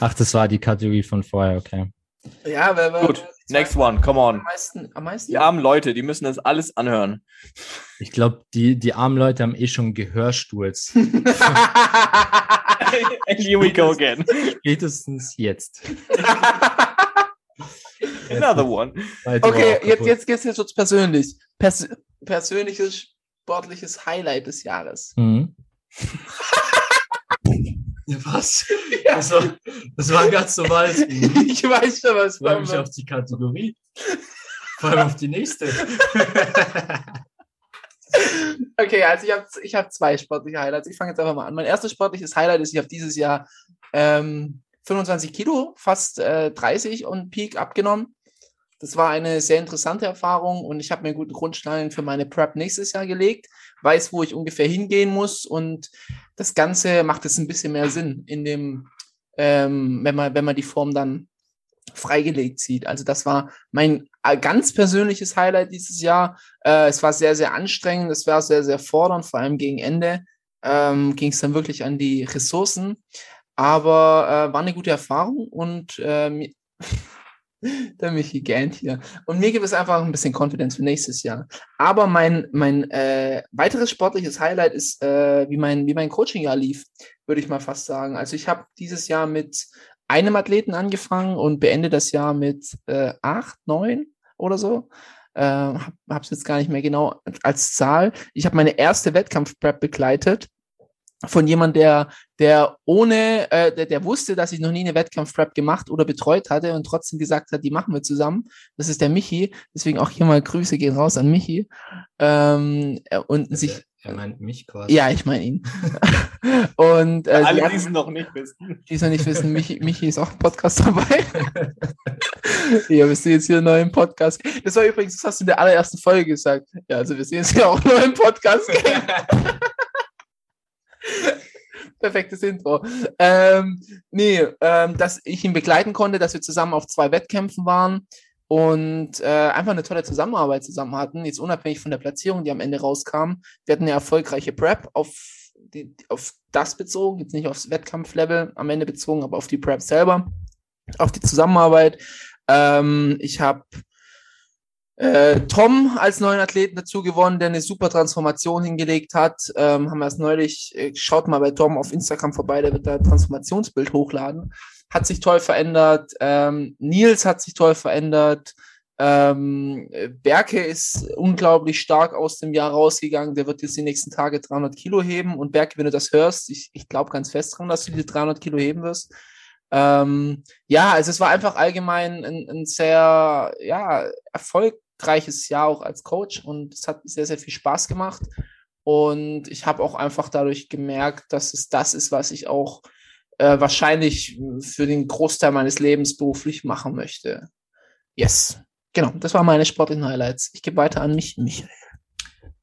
Speaker 3: Ach, das war die Kategorie von vorher, okay.
Speaker 2: Ja, wer war
Speaker 1: Gut, next one, come on.
Speaker 2: am meisten? Am meisten?
Speaker 1: Die armen Leute, die müssen das alles anhören.
Speaker 3: Ich glaube, die, die armen Leute haben eh schon Gehörsturz.
Speaker 1: And here we go again.
Speaker 3: Spätestens jetzt.
Speaker 1: Another one.
Speaker 2: Okay, jetzt, jetzt geht's jetzt persönlich. Pers persönliches sportliches Highlight des Jahres.
Speaker 3: Mhm. Ja, was? Das, war, das war ganz normal. Ich
Speaker 2: ich weiß schon, was
Speaker 3: freue
Speaker 2: man
Speaker 3: mich auf die Kategorie. Vor allem auf die nächste.
Speaker 2: Okay, also ich habe ich hab zwei sportliche Highlights. Ich fange jetzt einfach mal an. Mein erstes sportliches Highlight ist, ich habe dieses Jahr ähm, 25 Kilo, fast äh, 30 und Peak abgenommen. Das war eine sehr interessante Erfahrung und ich habe mir guten Grundstein für meine Prep nächstes Jahr gelegt, weiß, wo ich ungefähr hingehen muss und das Ganze macht jetzt ein bisschen mehr Sinn in dem, ähm, wenn man, wenn man die Form dann freigelegt sieht. Also das war mein äh, ganz persönliches Highlight dieses Jahr. Äh, es war sehr, sehr anstrengend, es war sehr, sehr fordernd, vor allem gegen Ende ähm, ging es dann wirklich an die Ressourcen. Aber äh, war eine gute Erfahrung und ähm, der Michi gähnt hier. Und mir gibt es einfach ein bisschen Confidence für nächstes Jahr. Aber mein, mein äh, weiteres sportliches Highlight ist, äh, wie mein, wie mein Coaching-Jahr lief, würde ich mal fast sagen. Also ich habe dieses Jahr mit einem Athleten angefangen und beende das Jahr mit äh, acht, neun oder so. Äh, habe es jetzt gar nicht mehr genau als Zahl. Ich habe meine erste Wettkampf-Prep begleitet von jemand, der, der ohne, äh, der, der wusste, dass ich noch nie eine Wettkampf-Prep gemacht oder betreut hatte und trotzdem gesagt hat, die machen wir zusammen. Das ist der Michi. Deswegen auch hier mal Grüße gehen raus an Michi. Ähm, äh, und sich,
Speaker 3: Er meint mich quasi.
Speaker 2: ja, ich meine ihn. und äh,
Speaker 1: Alle,
Speaker 2: sie
Speaker 1: die es noch nicht wissen.
Speaker 2: die es noch nicht wissen, Michi, Michi ist auch im Podcast dabei. ja, wir sind jetzt hier neu im Podcast. Das war übrigens, das hast du in der allerersten Folge gesagt. Ja, also wir sind jetzt hier auch neu im Podcast. Perfektes Intro. Ähm, nee, ähm, dass ich ihn begleiten konnte, dass wir zusammen auf zwei Wettkämpfen waren und äh, einfach eine tolle Zusammenarbeit zusammen hatten, jetzt unabhängig von der Platzierung, die am Ende rauskam. Wir hatten eine erfolgreiche Prep auf, die, auf das bezogen, jetzt nicht aufs Wettkampflevel am Ende bezogen, aber auf die Prep selber, auf die Zusammenarbeit. Ähm, ich habe äh, Tom als neuen Athleten dazu gewonnen, der eine super Transformation hingelegt hat. Ähm, haben wir es neulich, äh, schaut mal bei Tom auf Instagram vorbei, der wird da Transformationsbild hochladen. Hat sich toll verändert. Ähm, Nils hat sich toll verändert. Ähm, Berke ist unglaublich stark aus dem Jahr rausgegangen. Der wird jetzt die nächsten Tage 300 Kilo heben. Und Berke, wenn du das hörst, ich, ich glaube ganz fest dran, dass du die 300 Kilo heben wirst. Ähm, ja, also es war einfach allgemein ein, ein sehr ja, erfolgreiches Jahr auch als Coach und es hat sehr, sehr viel Spaß gemacht. Und ich habe auch einfach dadurch gemerkt, dass es das ist, was ich auch äh, wahrscheinlich für den Großteil meines Lebens beruflich machen möchte. Yes. Genau, das waren meine sportlichen Highlights. Ich gebe weiter an mich, Michael.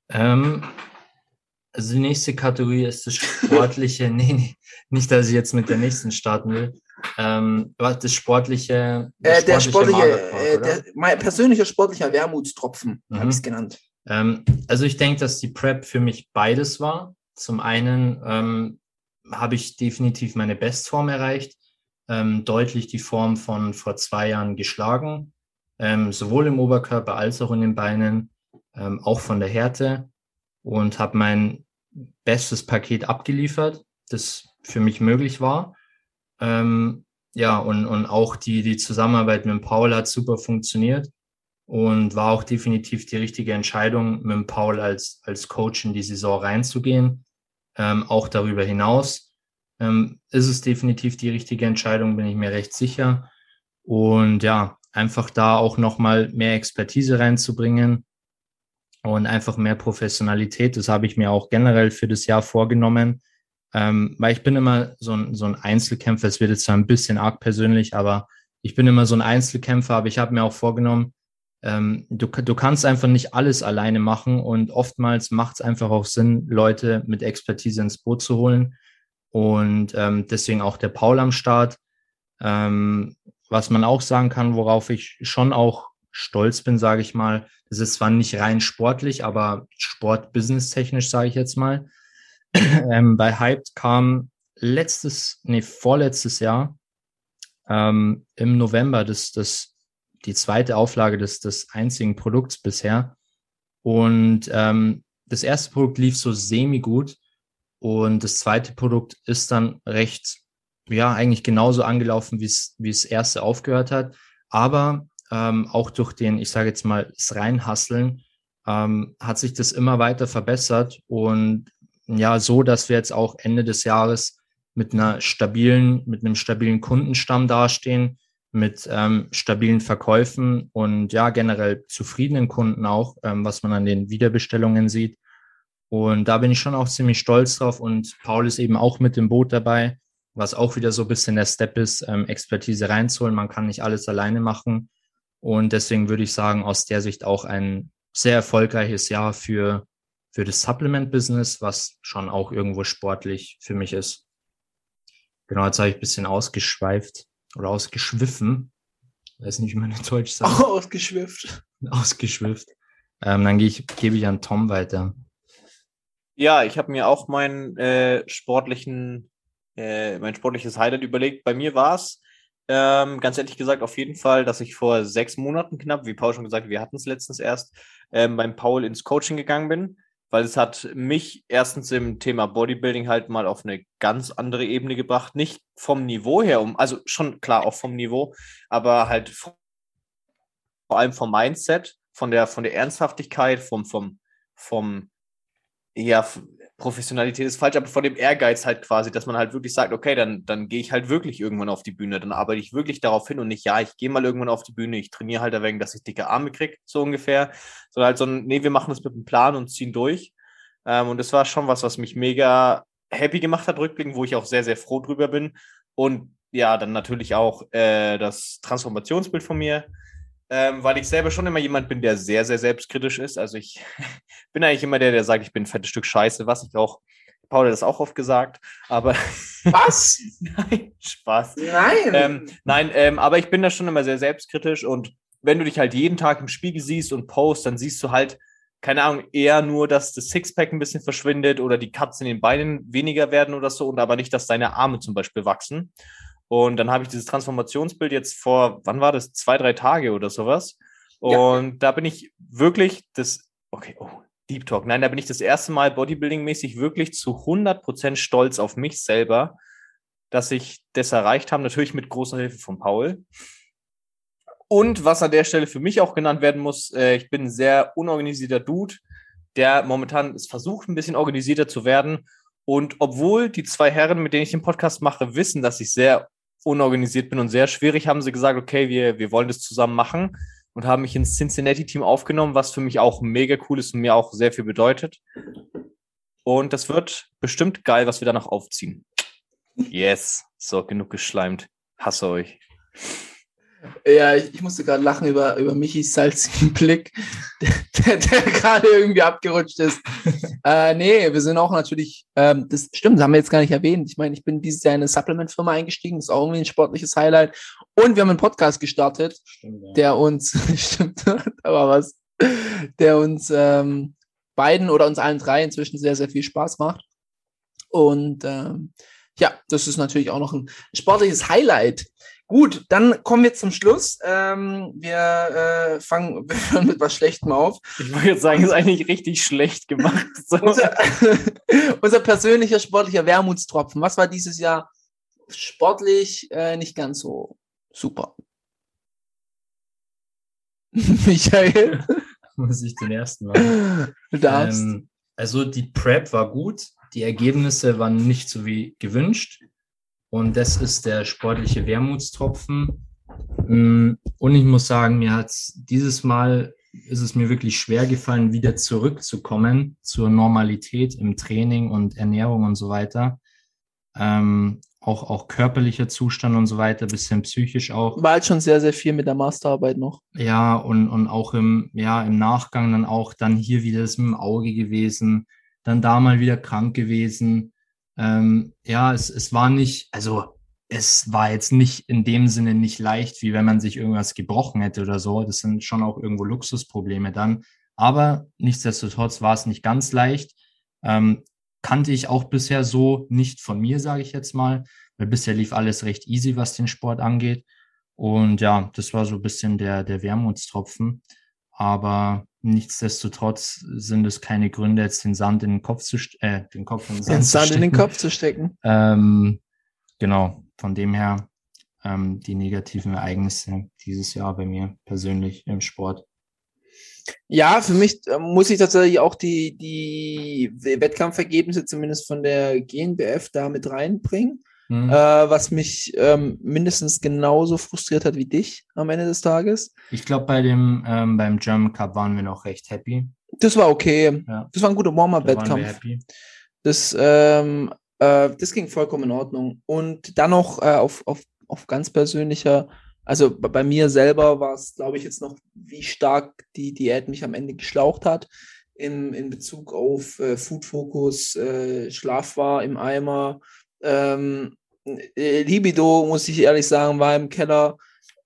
Speaker 3: Ähm, also die nächste Kategorie ist das sportliche, nee, nee, nicht, dass ich jetzt mit der nächsten starten will. Ähm, das sportliche,
Speaker 2: Äh, der sportliche, äh, der, mein persönlicher sportlicher Wermutstropfen,
Speaker 3: Mhm.
Speaker 2: habe ich es genannt.
Speaker 3: Ähm, also ich denke, dass die Prep für mich beides war. Zum einen ähm, habe ich definitiv meine Bestform erreicht, ähm, deutlich die Form von vor zwei Jahren geschlagen, ähm, sowohl im Oberkörper als auch in den Beinen, ähm, auch von der Härte und habe mein bestes Paket abgeliefert, das für mich möglich war. Ähm, ja, und, und auch die, die Zusammenarbeit mit Paul hat super funktioniert. und war auch definitiv die richtige Entscheidung, mit Paul als, als Coach in die Saison reinzugehen. Ähm, auch darüber hinaus ähm, ist es definitiv die richtige Entscheidung, bin ich mir recht sicher. Und ja, einfach da auch nochmal mehr Expertise reinzubringen und einfach mehr Professionalität. Das habe ich mir auch generell für das Jahr vorgenommen, ähm, weil ich bin immer so ein, so ein Einzelkämpfer. Es wird jetzt zwar ein bisschen arg persönlich, aber ich bin immer so ein Einzelkämpfer, aber ich habe mir auch vorgenommen, ähm, du, du kannst einfach nicht alles alleine machen und oftmals macht es einfach auch Sinn, Leute mit Expertise ins Boot zu holen. Und ähm, deswegen auch der Paul am Start. Ähm, was man auch sagen kann, worauf ich schon auch stolz bin, sage ich mal, das ist zwar nicht rein sportlich, aber sport-business-technisch, sage ich jetzt mal. ähm, bei Hyped kam letztes, nee, vorletztes Jahr ähm, im November das, das, die zweite Auflage des, des einzigen Produkts bisher. Und ähm, das erste Produkt lief so semi-gut und das zweite Produkt ist dann recht, ja, eigentlich genauso angelaufen, wie es wie es erste aufgehört hat. Aber ähm, auch durch den, ich sage jetzt mal, das Reinhasseln, ähm, hat sich das immer weiter verbessert und ja, so, dass wir jetzt auch Ende des Jahres mit einer stabilen, mit einem stabilen Kundenstamm dastehen, mit ähm, stabilen Verkäufen und ja, generell zufriedenen Kunden auch, ähm, was man an den Wiederbestellungen sieht. Und da bin ich schon auch ziemlich stolz drauf und Paul ist eben auch mit dem Boot dabei, was auch wieder so ein bisschen der Step ist, ähm, Expertise reinzuholen. Man kann nicht alles alleine machen. Und deswegen würde ich sagen, aus der Sicht auch ein sehr erfolgreiches Jahr für, für das Supplement-Business, was schon auch irgendwo sportlich für mich ist. Genau, jetzt habe ich ein bisschen ausgeschweift oder ausgeschwiffen. Weiß nicht, wie man in Deutsch sagt.
Speaker 2: Ausgeschwifft.
Speaker 3: Ausgeschwifft. Ähm, dann gehe ich, gebe ich an Tom weiter.
Speaker 1: Ja, ich habe mir auch meinen äh, sportlichen, äh, mein sportliches Highlight überlegt. Bei mir war es ähm, ganz ehrlich gesagt, auf jeden Fall, dass ich vor sechs Monaten knapp, wie Paul schon gesagt, wir hatten es letztens erst, ähm, beim Paul ins Coaching gegangen bin, weil es hat mich erstens im Thema Bodybuilding halt mal auf eine ganz andere Ebene gebracht. Nicht vom Niveau her, um, also schon klar auch vom Niveau, aber halt vor allem vom Mindset, von der, von der Ernsthaftigkeit, vom, vom, vom, ja, Professionalität ist falsch, aber von dem Ehrgeiz halt quasi, dass man halt wirklich sagt, okay, dann, dann gehe ich halt wirklich irgendwann auf die Bühne, dann arbeite ich wirklich darauf hin und nicht, ja, ich gehe mal irgendwann auf die Bühne, ich trainiere halt wegen, dass ich dicke Arme kriege, so ungefähr, sondern halt so ein, nee, wir machen das mit einem Plan und ziehen durch. Ähm, und das war schon was, was mich mega happy gemacht hat, rückblickend, wo ich auch sehr, sehr froh drüber bin. Und ja, dann natürlich auch äh, das Transformationsbild von mir, ähm, weil ich selber schon immer jemand bin, der sehr, sehr selbstkritisch ist. Also ich bin eigentlich immer der, der sagt, ich bin ein fettes Stück Scheiße, was ich auch, Paul hat das auch oft gesagt, aber.
Speaker 2: Was?
Speaker 1: nein, Spaß.
Speaker 2: Nein.
Speaker 1: Ähm, nein, ähm, aber ich bin da schon immer sehr selbstkritisch und wenn du dich halt jeden Tag im Spiegel siehst und post, dann siehst du halt, keine Ahnung, eher nur, dass das Sixpack ein bisschen verschwindet oder die Cuts in den Beinen weniger werden oder so und aber nicht, dass deine Arme zum Beispiel wachsen. Und dann habe ich dieses Transformationsbild jetzt vor, wann war das? Zwei, drei Tage oder sowas. Und ja. da bin ich wirklich das, okay, oh, Deep Talk. Nein, da bin ich das erste Mal Bodybuilding-mäßig wirklich zu 100% stolz auf mich selber, dass ich das erreicht habe. Natürlich mit großer Hilfe von Paul. Und was an der Stelle für mich auch genannt werden muss, äh, ich bin ein sehr unorganisierter Dude, der momentan es versucht, ein bisschen organisierter zu werden. Und obwohl die zwei Herren, mit denen ich den Podcast mache, wissen, dass ich sehr unorganisiert bin und sehr schwierig, haben sie gesagt, okay, wir, wir wollen das zusammen machen und haben mich ins Cincinnati-Team aufgenommen, was für mich auch mega cool ist und mir auch sehr viel bedeutet. Und das wird bestimmt geil, was wir da noch aufziehen. Yes. So, genug geschleimt. Hasse euch.
Speaker 2: Ja, ich, ich musste gerade lachen über, über Michis salzigen Blick, der, der, der gerade irgendwie abgerutscht ist. äh, nee, wir sind auch natürlich, ähm, das stimmt, das haben wir jetzt gar nicht erwähnt. Ich meine, ich bin dieses Jahr in eine Supplement-Firma eingestiegen, das ist auch irgendwie ein sportliches Highlight. Und wir haben einen Podcast gestartet, stimmt, ja. der uns, stimmt, aber was, der uns ähm, beiden oder uns allen drei inzwischen sehr, sehr viel Spaß macht. Und ähm, ja, das ist natürlich auch noch ein sportliches Highlight. Gut, dann kommen wir zum Schluss. Ähm, wir äh, fangen wir mit was Schlechtem auf.
Speaker 1: Ich wollte jetzt sagen, ist eigentlich richtig schlecht gemacht.
Speaker 2: So. unser, unser, persönlicher sportlicher Wermutstropfen. Was war dieses Jahr sportlich äh, nicht ganz so super? Michael,
Speaker 3: Muss ich den ersten machen.
Speaker 2: du darfst.
Speaker 3: Ähm, also die Prep war gut, die Ergebnisse waren nicht so wie gewünscht. Und das ist der sportliche Wermutstropfen. Mm, Und ich muss sagen, mir hat dieses Mal ist es mir wirklich schwer gefallen, wieder zurückzukommen zur Normalität im Training und Ernährung und so weiter. Ähm, auch, auch körperlicher Zustand und so weiter, bisschen psychisch auch.
Speaker 2: War halt schon sehr, sehr viel mit der Masterarbeit noch.
Speaker 3: Ja, und, und auch im, ja, im Nachgang dann auch dann hier wieder das mit dem Auge gewesen, dann da mal wieder krank gewesen. Ähm, ja, es, es war nicht, also es war jetzt nicht in dem Sinne nicht leicht, wie wenn man sich irgendwas gebrochen hätte oder so. Das sind schon auch irgendwo Luxusprobleme dann. Aber nichtsdestotrotz war es nicht ganz leicht. Ähm, kannte ich auch bisher so nicht von mir, sage ich jetzt mal, weil bisher lief alles recht easy, was den Sport angeht. Und ja, das war so ein bisschen der, der Wermutstropfen. Aber nichtsdestotrotz sind es keine Gründe, jetzt den Sand in den Kopf zu äh, den Kopf in den Sand,
Speaker 2: Den Sand in den
Speaker 3: stecken.
Speaker 2: Kopf zu stecken.
Speaker 3: Ähm, genau, von dem her ähm, die negativen Ereignisse dieses Jahr bei mir persönlich im Sport.
Speaker 2: Ja, für mich äh, muss ich tatsächlich auch die, die Wettkampfergebnisse zumindest von der GNBF da mit reinbringen,
Speaker 3: Hm.
Speaker 2: äh, was mich ähm, mindestens genauso frustriert hat wie dich am Ende des Tages.
Speaker 3: Ich glaube, bei dem ähm, beim German Cup waren wir noch recht happy.
Speaker 2: Das war okay.
Speaker 3: Ja.
Speaker 2: Das war ein guter Warm-Up-Wettkampf. Das, ähm, äh, das ging vollkommen in Ordnung. Und dann noch äh, auf, auf, auf ganz persönlicher, also bei, bei mir selber war es, glaube ich, jetzt noch, wie stark die Diät mich am Ende geschlaucht hat. In, in Bezug auf äh, Food Focus, äh, Schlaf war im Eimer, ähm, äh, Libido, muss ich ehrlich sagen, war im Keller.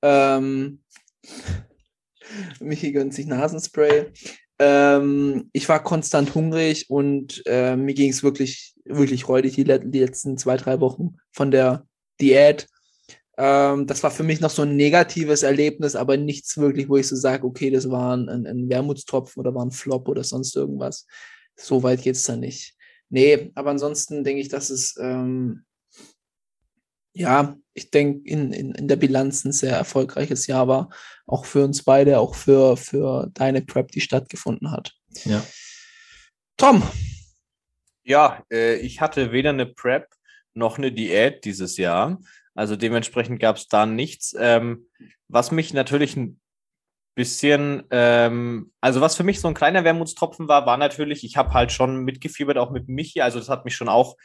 Speaker 2: Ähm, Michi gönnt sich Nasenspray. Ähm, ich war konstant hungrig und äh, mir ging es wirklich, wirklich räudig die, die letzten zwei, drei Wochen von der Diät. Ähm, das war für mich noch so ein negatives Erlebnis, aber nichts wirklich, wo ich so sage, okay, das war ein, ein, Wermutstropfen oder war ein Flop oder sonst irgendwas. So weit geht's da nicht. Nee, aber ansonsten denke ich, dass es, ähm, ja, ich denke, in, in, in der Bilanz ein sehr erfolgreiches Jahr war, auch für uns beide, auch für, für deine Prep, die stattgefunden hat.
Speaker 3: Ja.
Speaker 2: Tom,
Speaker 1: Ja, äh, ich hatte weder eine Prep noch eine Diät dieses Jahr. Also dementsprechend gab es da nichts. Ähm, was mich natürlich ein bisschen, ähm, also was für mich so ein kleiner Wermutstropfen war, war natürlich, ich habe halt schon mitgefiebert, auch mit Michi. Also das hat mich schon auch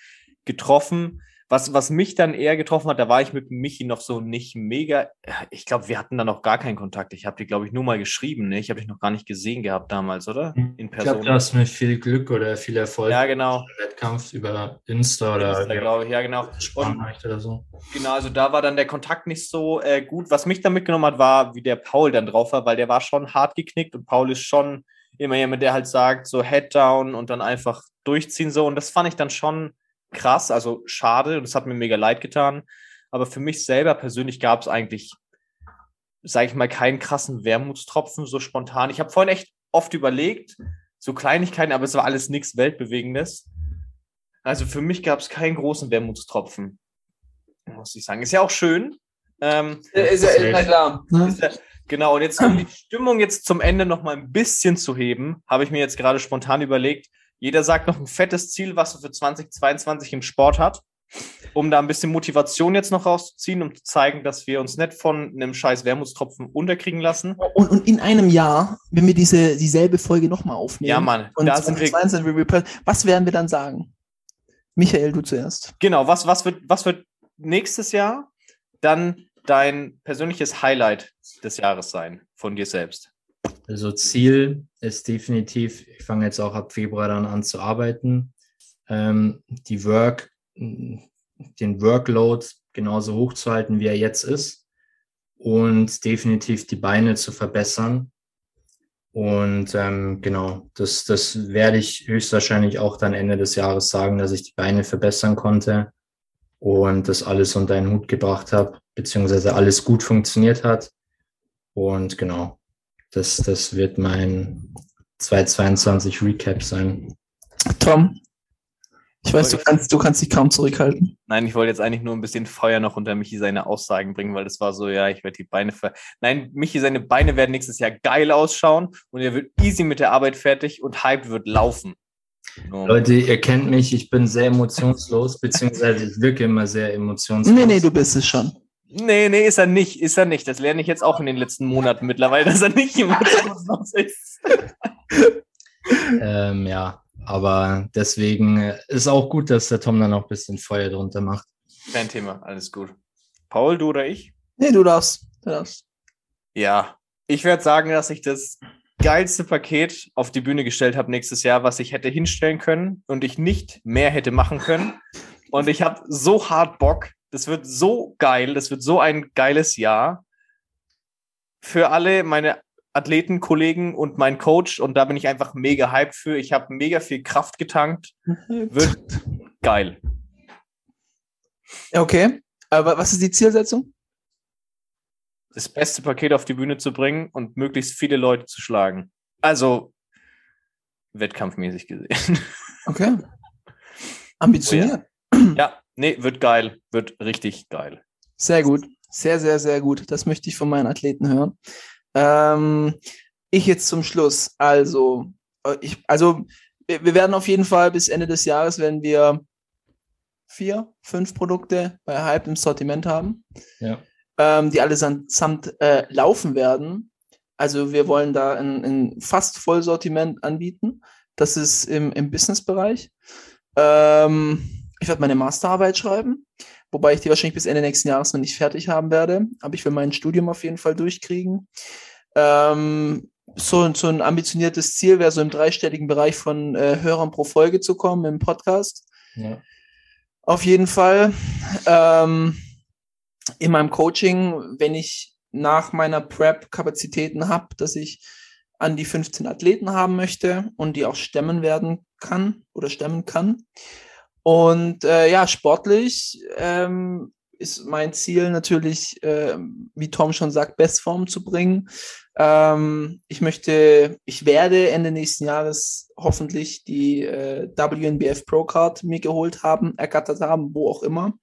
Speaker 1: getroffen. Was, was mich dann eher getroffen hat, da war ich mit Michi noch so nicht mega. Ich glaube, wir hatten da noch gar keinen Kontakt. Ich habe die, glaube ich, nur mal geschrieben. Ne? Ich habe dich noch gar nicht gesehen gehabt damals, oder? In
Speaker 3: Ich
Speaker 1: Person.
Speaker 3: glaube, du hast mir viel Glück oder viel Erfolg
Speaker 1: ja, genau.
Speaker 3: Wettkampf über Insta oder
Speaker 1: Insta, glaube ich, ja, genau. Und
Speaker 3: oder so.
Speaker 1: Genau, also da war dann der Kontakt nicht so äh, gut. Was mich dann mitgenommen hat, war, wie der Paul dann drauf war, weil der war schon hart geknickt und Paul ist schon immer jemand, der halt sagt, so Head down und dann einfach durchziehen so. Und das fand ich dann schon krass, also schade und das hat mir mega leid getan. Aber für mich selber persönlich gab es eigentlich, sage ich mal, keinen krassen Wermutstropfen so spontan. Ich habe vorhin echt oft überlegt, so Kleinigkeiten, aber es war alles nichts Weltbewegendes. Also für mich gab es keinen großen Wermutstropfen muss ich sagen. Ist ja auch schön. Ähm,
Speaker 2: ist ja, na klar.
Speaker 1: Ist ja, genau, und jetzt um die Stimmung jetzt zum Ende noch mal ein bisschen zu heben, habe ich mir jetzt gerade spontan überlegt, jeder sagt noch ein fettes Ziel, was er für 2022 im Sport hat, um da ein bisschen Motivation jetzt noch rauszuziehen, um zu zeigen, dass wir uns nicht von einem scheiß Wermutstropfen unterkriegen lassen.
Speaker 2: Und, und in einem Jahr, wenn wir diese dieselbe Folge nochmal aufnehmen,
Speaker 1: Ja, Mann,
Speaker 2: und
Speaker 1: da sind wir,
Speaker 2: 2022 Review Pass- was werden wir dann sagen? Michael, du zuerst.
Speaker 1: genau, was, was wird, was wird nächstes Jahr dann dein persönliches Highlight des Jahres sein von dir selbst?
Speaker 3: Also Ziel ist definitiv, ich fange jetzt auch ab Februar dann an zu arbeiten, ähm, die Work, den Workload genauso hoch zu halten, wie er jetzt ist und definitiv die Beine zu verbessern. Und ähm, genau, das, das werde ich höchstwahrscheinlich auch dann Ende des Jahres sagen, dass ich die Beine verbessern konnte und das alles unter einen Hut gebracht habe, beziehungsweise alles gut funktioniert hat. Und genau, das, das wird mein 2022 Recap sein.
Speaker 2: Tom, Ich weiß, du kannst, du kannst dich kaum zurückhalten.
Speaker 1: Nein, ich wollte jetzt eigentlich nur ein bisschen Feuer noch unter Michi seine Aussagen bringen, weil das war so, ja, ich werde die Beine ver. Nein, Michi, seine Beine werden nächstes Jahr geil ausschauen und er wird easy mit der Arbeit fertig und Hype wird laufen. So.
Speaker 3: Leute, ihr kennt mich, ich bin sehr emotionslos, beziehungsweise ich wirke immer sehr emotionslos.
Speaker 2: Nee, nee, du bist es schon.
Speaker 1: Nee, nee, ist er nicht, ist er nicht. Das lerne ich jetzt auch in den letzten Monaten mittlerweile, dass er nicht emotionslos ist.
Speaker 3: Ähm, ja, aber deswegen äh, ist auch gut, dass der Tom dann auch ein bisschen Feuer drunter macht.
Speaker 1: Kein Thema, alles gut. Paul, du oder ich?
Speaker 2: Nee, du darfst. Du darfst.
Speaker 1: Ja, ich werde sagen, dass ich das geilste Paket auf die Bühne gestellt habe nächstes Jahr, was ich hätte hinstellen können und ich nicht mehr hätte machen können. Und ich habe so hart Bock. Das wird so geil. Das wird so ein geiles Jahr. Für alle meine Athleten, Kollegen und mein Coach. Und da bin ich einfach mega hyped für. Ich habe mega viel Kraft getankt. Wird geil.
Speaker 2: Okay. Aber was ist die Zielsetzung?
Speaker 1: das beste Paket auf die Bühne zu bringen und möglichst viele Leute zu schlagen. Also wettkampfmäßig gesehen.
Speaker 2: Okay. Ambitioniert.
Speaker 1: Ja, nee, wird geil. Wird richtig geil.
Speaker 2: Sehr gut. Sehr, sehr, sehr gut. Das möchte ich von meinen Athleten hören. Ähm, ich jetzt zum Schluss. Also, äh, ich, also wir wir werden auf jeden Fall bis Ende des Jahres, wenn wir vier, fünf Produkte bei Hype im Sortiment haben,
Speaker 3: Ja.
Speaker 2: ähm, die allesamt äh, laufen werden. Also wir wollen da ein, ein fast Vollsortiment anbieten. Das ist im, im Business-Bereich. Ähm, ich werde meine Masterarbeit schreiben, wobei ich die wahrscheinlich bis Ende nächsten Jahres noch nicht fertig haben werde. Aber ich will mein Studium auf jeden Fall durchkriegen. Ähm, so, so ein ambitioniertes Ziel wäre so im dreistelligen Bereich von äh, Hörern pro Folge zu kommen im Podcast.
Speaker 3: Ja.
Speaker 2: Auf jeden Fall. Ähm, in meinem Coaching, wenn ich nach meiner Prep Kapazitäten habe, dass ich an die 15 Athleten haben möchte und die auch stemmen werden kann oder stemmen kann. Und äh, ja, sportlich ähm, ist mein Ziel natürlich, äh, wie Tom schon sagt, Bestform zu bringen. Ähm, ich möchte, ich werde Ende nächsten Jahres hoffentlich die äh, WNBF Pro Card mir geholt haben, ergattert haben, wo auch immer.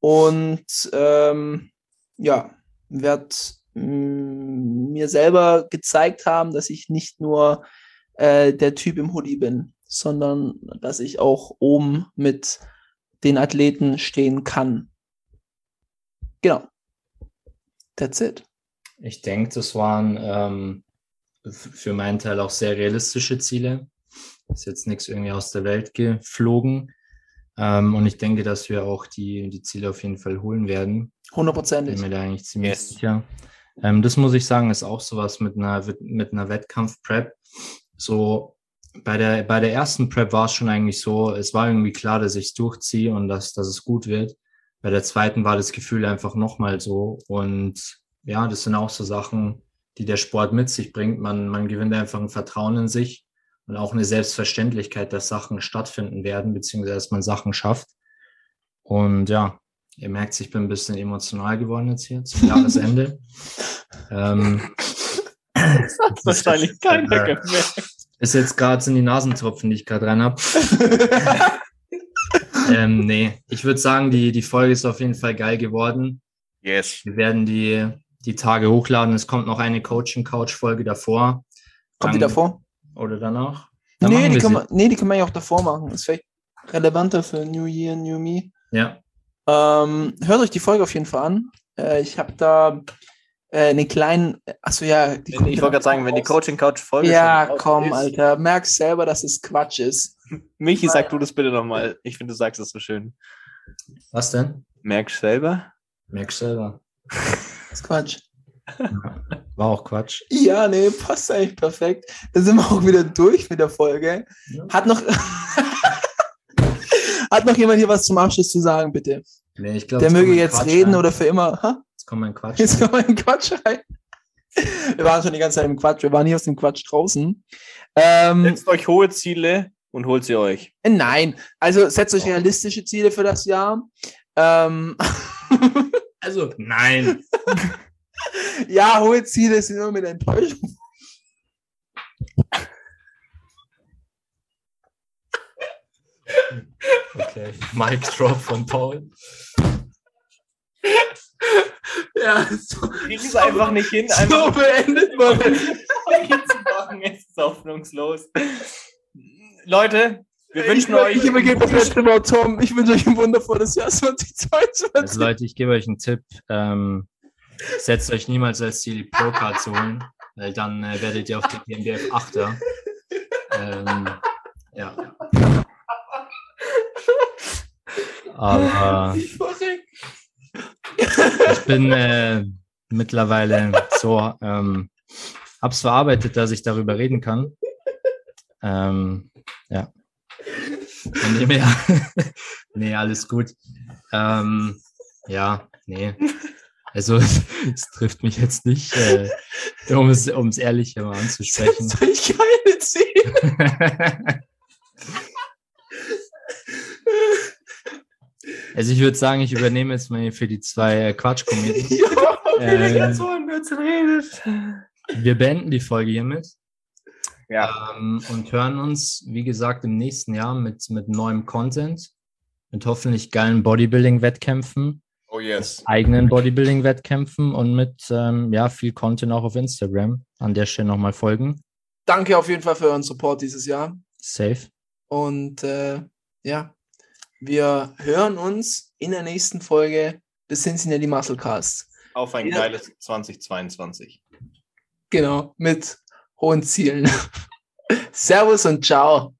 Speaker 2: Und ähm, ja, werde mir selber gezeigt haben, dass ich nicht nur äh, der Typ im Hoodie bin, sondern dass ich auch oben mit den Athleten stehen kann. Genau. That's it.
Speaker 3: Ich denke, das waren ähm, für meinen Teil auch sehr realistische Ziele. Ist jetzt nichts irgendwie aus der Welt geflogen. Ähm, und ich denke, dass wir auch die, die Ziele auf jeden Fall holen werden. Bin
Speaker 2: Hundertprozentig.
Speaker 3: mir da eigentlich ziemlich
Speaker 1: Yes.
Speaker 3: sicher. Ähm, das muss ich sagen, ist auch sowas mit einer, mit einer Wettkampf-Prep. So bei der, bei der ersten Prep war es schon eigentlich so, es war irgendwie klar, dass ich es durchziehe und dass, dass es gut wird. Bei der zweiten war das Gefühl einfach nochmal so. Und ja, das sind auch so Sachen, die der Sport mit sich bringt. Man, man gewinnt einfach ein Vertrauen in sich und auch eine Selbstverständlichkeit, dass Sachen stattfinden werden, beziehungsweise dass man Sachen schafft. Und ja, ihr merkt, ich bin ein bisschen emotional geworden jetzt hier zum Jahresende. ähm,
Speaker 1: Das hat wahrscheinlich
Speaker 3: ist,
Speaker 1: keiner
Speaker 3: äh,
Speaker 1: gemerkt.
Speaker 3: Ist jetzt gerade sind die Nasentropfen, die ich gerade rein habe. ähm, nee, ich würde sagen, die, die Folge ist auf jeden Fall geil geworden.
Speaker 1: Yes.
Speaker 3: Wir werden die, die Tage hochladen. Es kommt noch eine Coaching-Couch-Folge davor.
Speaker 2: Kommt die
Speaker 3: Dann-
Speaker 2: davor?
Speaker 3: Oder danach? Dann
Speaker 2: Nee die,
Speaker 3: wir
Speaker 2: kann man, nee, die kann man ja auch davor machen. Ist vielleicht relevanter für New Year, New Me.
Speaker 3: Ja,
Speaker 2: Ähm, hört euch die Folge auf jeden Fall an. Äh, ich habe da äh, einen kleinen, achso ja, die
Speaker 1: Ich wollte
Speaker 2: dann
Speaker 1: gerade sagen, wenn die. Coaching Couch Folge
Speaker 2: Ja, komm,
Speaker 1: ist,
Speaker 2: Alter. Merkst selber, dass es Quatsch ist.
Speaker 1: Michi, sag du das bitte nochmal. Ich finde, du sagst das so schön.
Speaker 3: was denn?
Speaker 1: Merkst selber?
Speaker 3: Merkst selber.
Speaker 2: Das ist Quatsch.
Speaker 3: War auch Quatsch.
Speaker 2: Ja, nee, passt eigentlich perfekt. Da sind wir auch wieder durch mit der Folge.
Speaker 3: Ja.
Speaker 2: Hat noch, hat noch jemand hier was zum Abschluss zu sagen, bitte?
Speaker 3: Nee, ich glaub,
Speaker 2: Der möge jetzt
Speaker 3: Quatsch
Speaker 2: reden
Speaker 3: rein.
Speaker 2: oder für immer. Ha?
Speaker 3: Jetzt kommt mein Quatsch.
Speaker 2: Jetzt
Speaker 3: rein.
Speaker 2: kommen wir in den Quatsch rein. Wir waren schon die ganze Zeit im Quatsch. Wir waren hier aus dem Quatsch draußen. Ähm,
Speaker 1: Setzt euch hohe Ziele und holt sie euch.
Speaker 2: nein, also setzt euch realistische Ziele für das Jahr. Ähm,
Speaker 3: Also, nein.
Speaker 2: ja, hohe Ziele sind immer mit Enttäuschung.
Speaker 3: Okay. Mic Drop von Paul.
Speaker 2: Ja, so,
Speaker 1: Kriegen es einfach nicht hin,
Speaker 2: so
Speaker 1: einfach
Speaker 2: beendet man.
Speaker 1: Es ist hoffnungslos. Leute, wir wünschen
Speaker 2: ich,
Speaker 1: euch.
Speaker 2: Ich übergebe das letzte Wort, Tom. Ich wünsche euch ein wundervolles Jahr 2022.
Speaker 3: Also Leute, ich gebe euch einen Tipp. Ähm, setzt euch niemals als Ziel, die Pro-Card zu holen, weil dann äh, werdet ihr auf die GmbF Achter. Ähm, ja. Aber
Speaker 2: Ich.
Speaker 3: Ich bin äh, mittlerweile so, ähm, hab's verarbeitet, dass ich darüber reden kann. Ähm, ja. Dem her, nee, alles gut. Ähm, ja, nee. Also es trifft mich jetzt nicht, äh, um es um's ehrlich mal anzusprechen.
Speaker 2: Setzt euch keine
Speaker 3: Also ich würde sagen, ich übernehme jetzt mal für die zwei äh, Quatschkomödien.
Speaker 2: Ja,
Speaker 3: Ähm,
Speaker 2: ganz so ein Blödsinn redet.
Speaker 3: Wir beenden die Folge hiermit.
Speaker 1: Ja,
Speaker 3: ähm, und hören uns, wie gesagt, im nächsten Jahr mit, mit neuem Content, mit hoffentlich geilen Bodybuilding-Wettkämpfen,
Speaker 1: oh yes.
Speaker 3: eigenen Bodybuilding-Wettkämpfen und mit ähm, ja, viel Content auch auf Instagram. An der Stelle nochmal folgen.
Speaker 2: Danke auf jeden Fall für euren Support dieses Jahr.
Speaker 3: Safe.
Speaker 2: Und äh, ja, wir hören uns in der nächsten Folge des Cincinnati Musclecast.
Speaker 1: Auf ein
Speaker 2: Ja.
Speaker 1: geiles 2022.
Speaker 2: Genau, mit hohen Zielen. Servus und ciao.